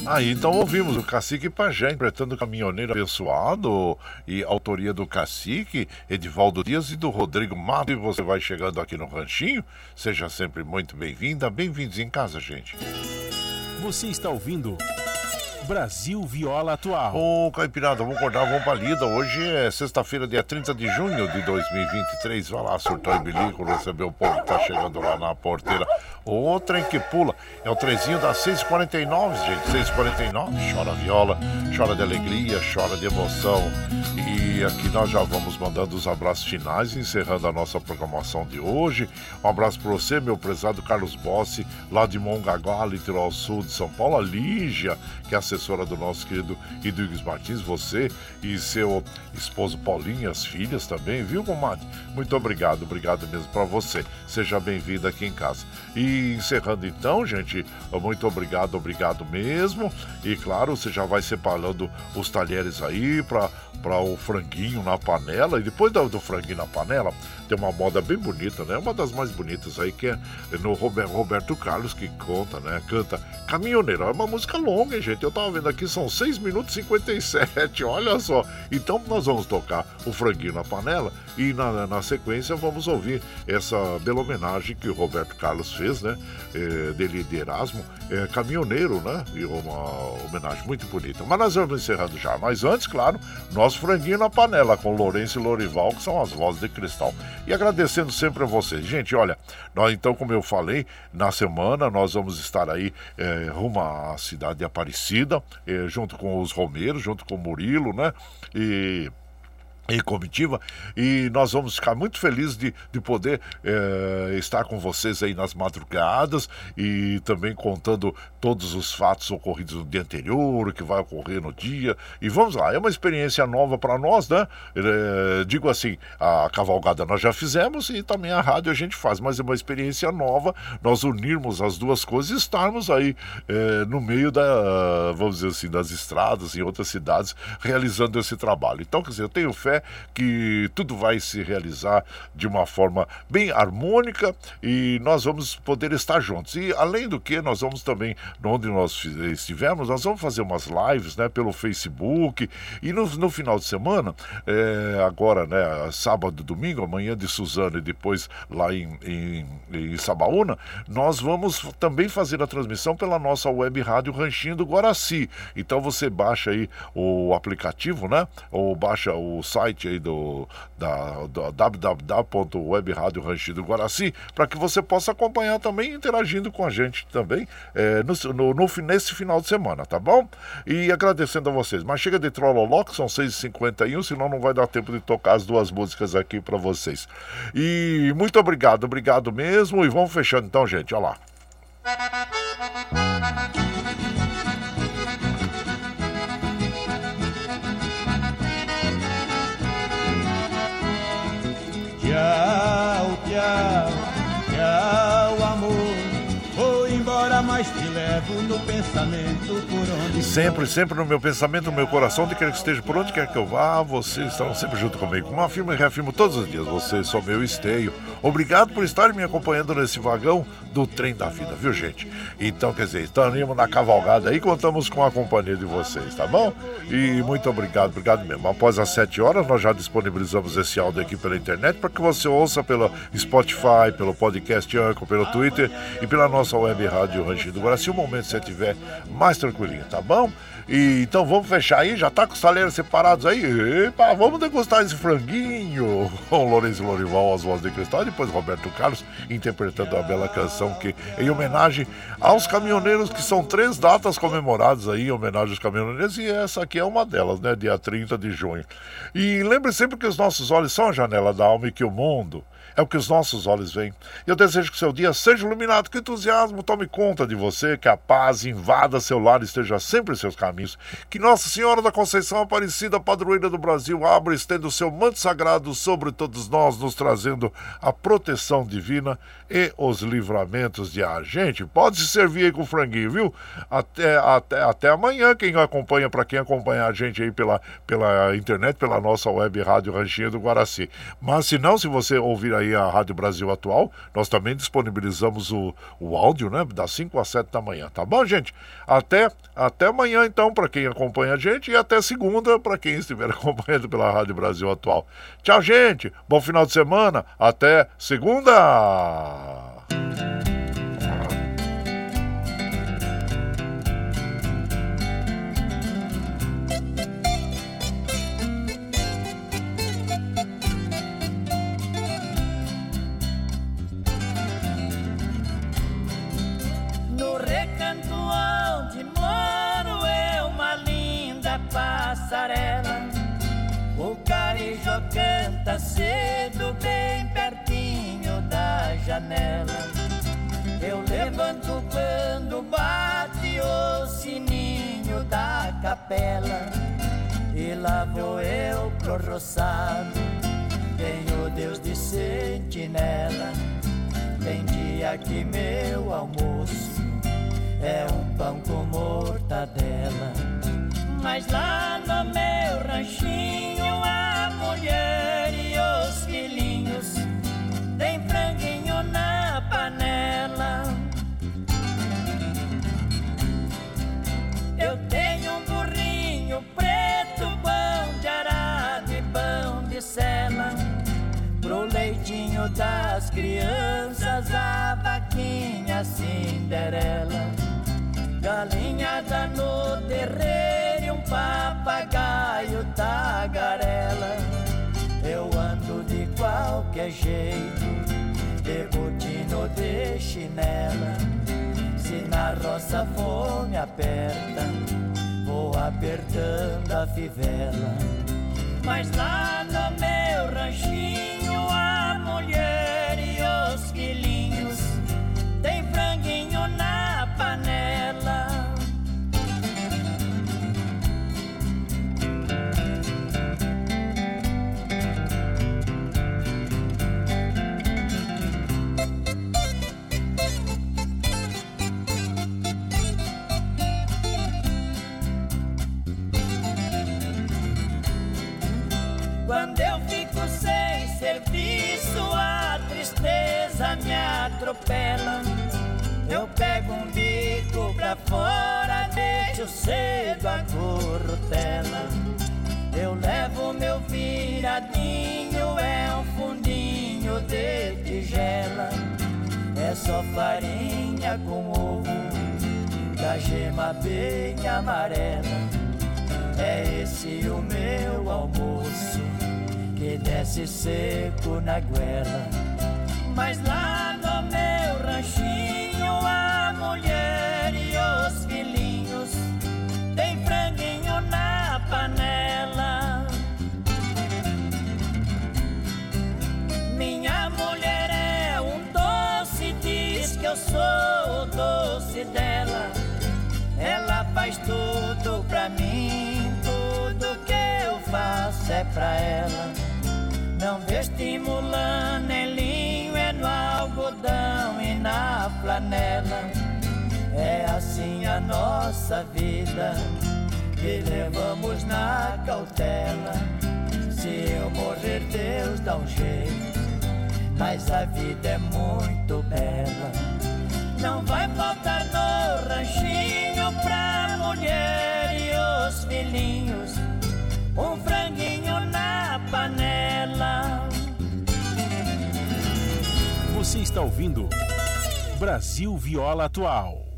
Aí então ouvimos o Cacique Pajé interpretando Caminhoneiro Abençoado e autoria do Cacique, Edivaldo Dias e do Rodrigo Mato. E você vai chegando aqui no Ranchinho, seja sempre muito bem-vinda, bem-vindos em casa, gente. Você está ouvindo Brasil Viola Atual. Ô, Caipirada, vamos acordar, vamos pra lida. Hoje é sexta-feira, dia 30 de junho de 2023. Vai lá, surtar e bilico, receber o povo que tá chegando lá na porteira. O trem que pula é o trezinho das 6h49, gente. 6h49. Chora viola, chora de alegria, chora de emoção. E aqui nós já vamos mandando os abraços finais, encerrando a nossa programação de hoje. Um abraço para você, meu prezado Carlos Bossi, lá de Mongaguá, litoral sul de São Paulo. A Lígia, que é assessora do nosso querido Idwigs Martins, você e seu esposo Paulinho, as filhas também, viu, comadre? Muito obrigado, obrigado mesmo para você. Seja bem-vindo aqui em casa. E encerrando então, gente, muito obrigado, obrigado mesmo. E claro, você já vai separando os talheres aí para o franguinho na panela. E depois do, do franguinho na panela, tem uma moda bem bonita, né? Uma das mais bonitas aí, que é no Roberto, Carlos, que conta, né? Canta Caminhoneiro. É uma música longa, hein, gente? Eu tava vendo aqui, são 6 minutos e 57, olha só. Então nós vamos tocar o franguinho na panela e na, na sequência vamos ouvir essa bela homenagem que o Roberto Carlos fez, né? É, dele de Erasmo, é caminhoneiro, né? E uma homenagem muito bonita. Mas nós vamos encerrando já. Mas antes, claro, nosso franguinho na panela com Lourenço e Lorival, que são as vozes de cristal. E agradecendo sempre a vocês. Gente, olha, nós então, como eu falei, na semana nós vamos estar aí é, rumo à cidade de Aparecida, é, junto com os Romeiros, junto com o Murilo, né? E e comitiva e nós vamos ficar muito felizes de, de poder eh, estar com vocês aí nas madrugadas e também contando todos os fatos ocorridos no dia anterior, o que vai ocorrer no dia e vamos lá, é uma experiência nova para nós, né? Eh, digo assim, a cavalgada nós já fizemos e também a rádio a gente faz, mas é uma experiência nova nós unirmos as duas coisas e estarmos aí eh, no meio da, vamos dizer assim, das estradas em outras cidades realizando esse trabalho. Então, quer dizer, eu tenho fé que tudo vai se realizar de uma forma bem harmônica e nós vamos poder estar juntos. E além do que, nós vamos também, onde nós estivermos, nós vamos fazer umas lives né, pelo Facebook e no, no final de semana, é, agora, né, sábado, domingo, amanhã de Suzano e depois lá em, em, em Sabaúna, nós vamos também fazer a transmissão pela nossa web rádio Ranchinho do Guaraci. Então você baixa aí o aplicativo, né? Ou baixa o site site aí do, da, do www.webradio Guaraci, para que você possa acompanhar também interagindo com a gente também é, no, no, nesse final de semana, tá bom? E agradecendo a vocês. Mas chega de Trololó, que são 6h51, senão não vai dar tempo de tocar as duas músicas aqui para vocês. E muito obrigado, obrigado mesmo. E vamos fechando então, gente. Olha lá. Tchau, tchau, tchau, amor. Vou embora, mas te levo no pensamento Sempre, sempre no meu pensamento, no meu coração, onde quer que esteja, por onde quer que eu vá, vocês estão sempre junto comigo. Como afirmo e reafirmo todos os dias, vocês são meu esteio. Obrigado por estarem me acompanhando nesse vagão do trem da vida, viu, gente? Então, quer dizer, estamos na cavalgada aí, contamos com a companhia de vocês, tá bom? E muito obrigado, obrigado mesmo. Após as 7 horas, nós já disponibilizamos esse áudio aqui pela internet para que você ouça pelo Spotify, pelo podcast Anchor, pelo Twitter e pela nossa web rádio Ranchinho do Guaraci, o momento que você estiver mais tranquilinho, tá bom? E, então vamos fechar aí, já tá com os taleiros separados aí? Epa, vamos degustar esse franguinho com Lourenço Lorival, as vozes de cristal, e depois Roberto Carlos interpretando a bela canção que em homenagem aos caminhoneiros, que são três datas comemoradas aí, em homenagem aos caminhoneiros, e essa aqui é uma delas, né? Dia 30 de junho. E lembre sempre que os nossos olhos são a janela da alma e que o mundo é o que os nossos olhos veem. Eu desejo que seu dia seja iluminado, que entusiasmo tome conta de você, que a paz invada seu lar e esteja sempre em seus caminhos. Que Nossa Senhora da Conceição Aparecida, padroeira do Brasil, abra e estenda o seu manto sagrado sobre todos nós, nos trazendo a proteção divina e os livramentos de a gente. Pode se servir aí com franguinho, viu? Até, até, até amanhã, quem acompanha, para quem acompanha a gente aí pela, pela internet, pela nossa web rádio Ranchinha do Guaraci. Mas se não, se você ouvir aí a Rádio Brasil Atual, nós também disponibilizamos o, o áudio, né? Das 5 às 7 da manhã, tá bom, gente? Até, até amanhã, então, para quem acompanha a gente, e até segunda, para quem estiver acompanhando pela Rádio Brasil Atual. Tchau, gente. Bom final de semana. Até segunda. Capela. E lá vou eu pro roçado, tenho Deus de sentinela. Tem dia que meu almoço é um pão com mortadela. Mas lá no meu ranchinho a mulher e os filhinhos tem da das crianças, a vaquinha Cinderela. Galinhada no terreiro e um papagaio tagarela. Eu ando de qualquer jeito, de botina de chinela. Se na roça fome aperta, vou apertando a fivela. Mas lá no meu ranchinho a mulher e deixo cedo a corrutela. Eu levo meu viradinho, é um fundinho de tigela. É só farinha com ovo, da gema bem amarela. É esse o meu almoço que desce seco na goela. Mas lá é pra ela. Não vestimula nem linho, é no algodão e na flanela. É assim a nossa vida, que levamos na cautela. Se eu morrer, Deus dá um jeito, mas a vida é muito bela. Não vai faltar no ranchinho pra mulher e os filhinhos um franguinho panela. Você está ouvindo Brasil Viola Atual.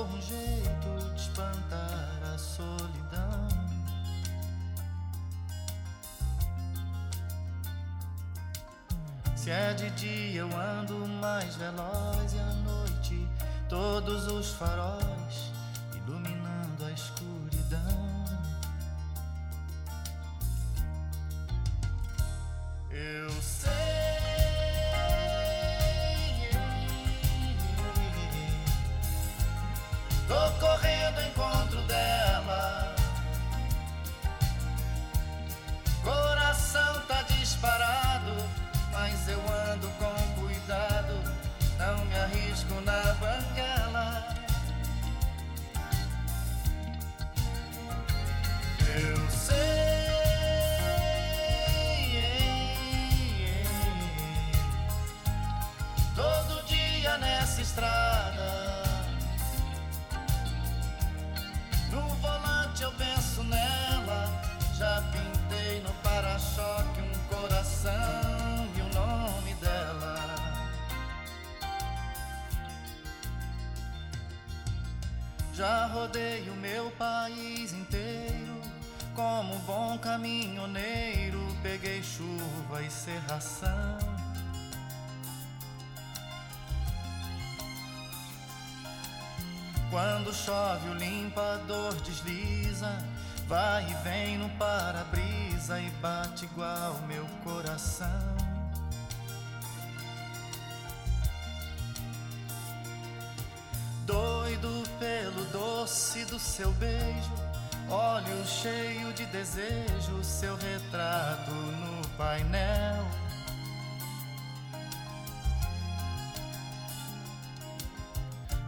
Um jeito de espantar a solidão. Se é de dia eu ando mais veloz e à noite todos os faróis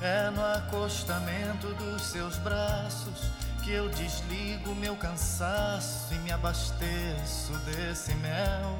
É no acostamento dos seus braços que eu desligo meu cansaço e me abasteço desse mel.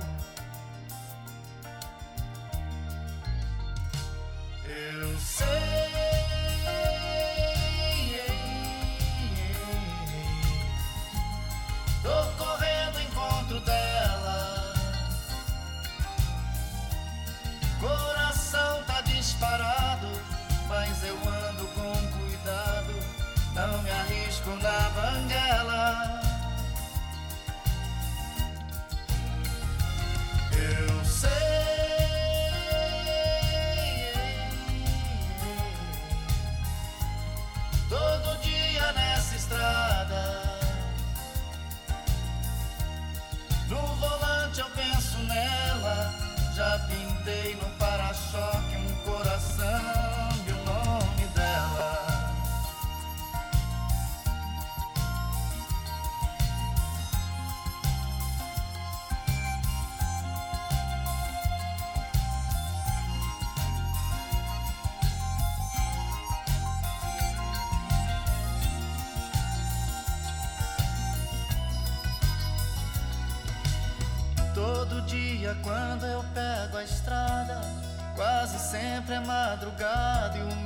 entre a madrugada e o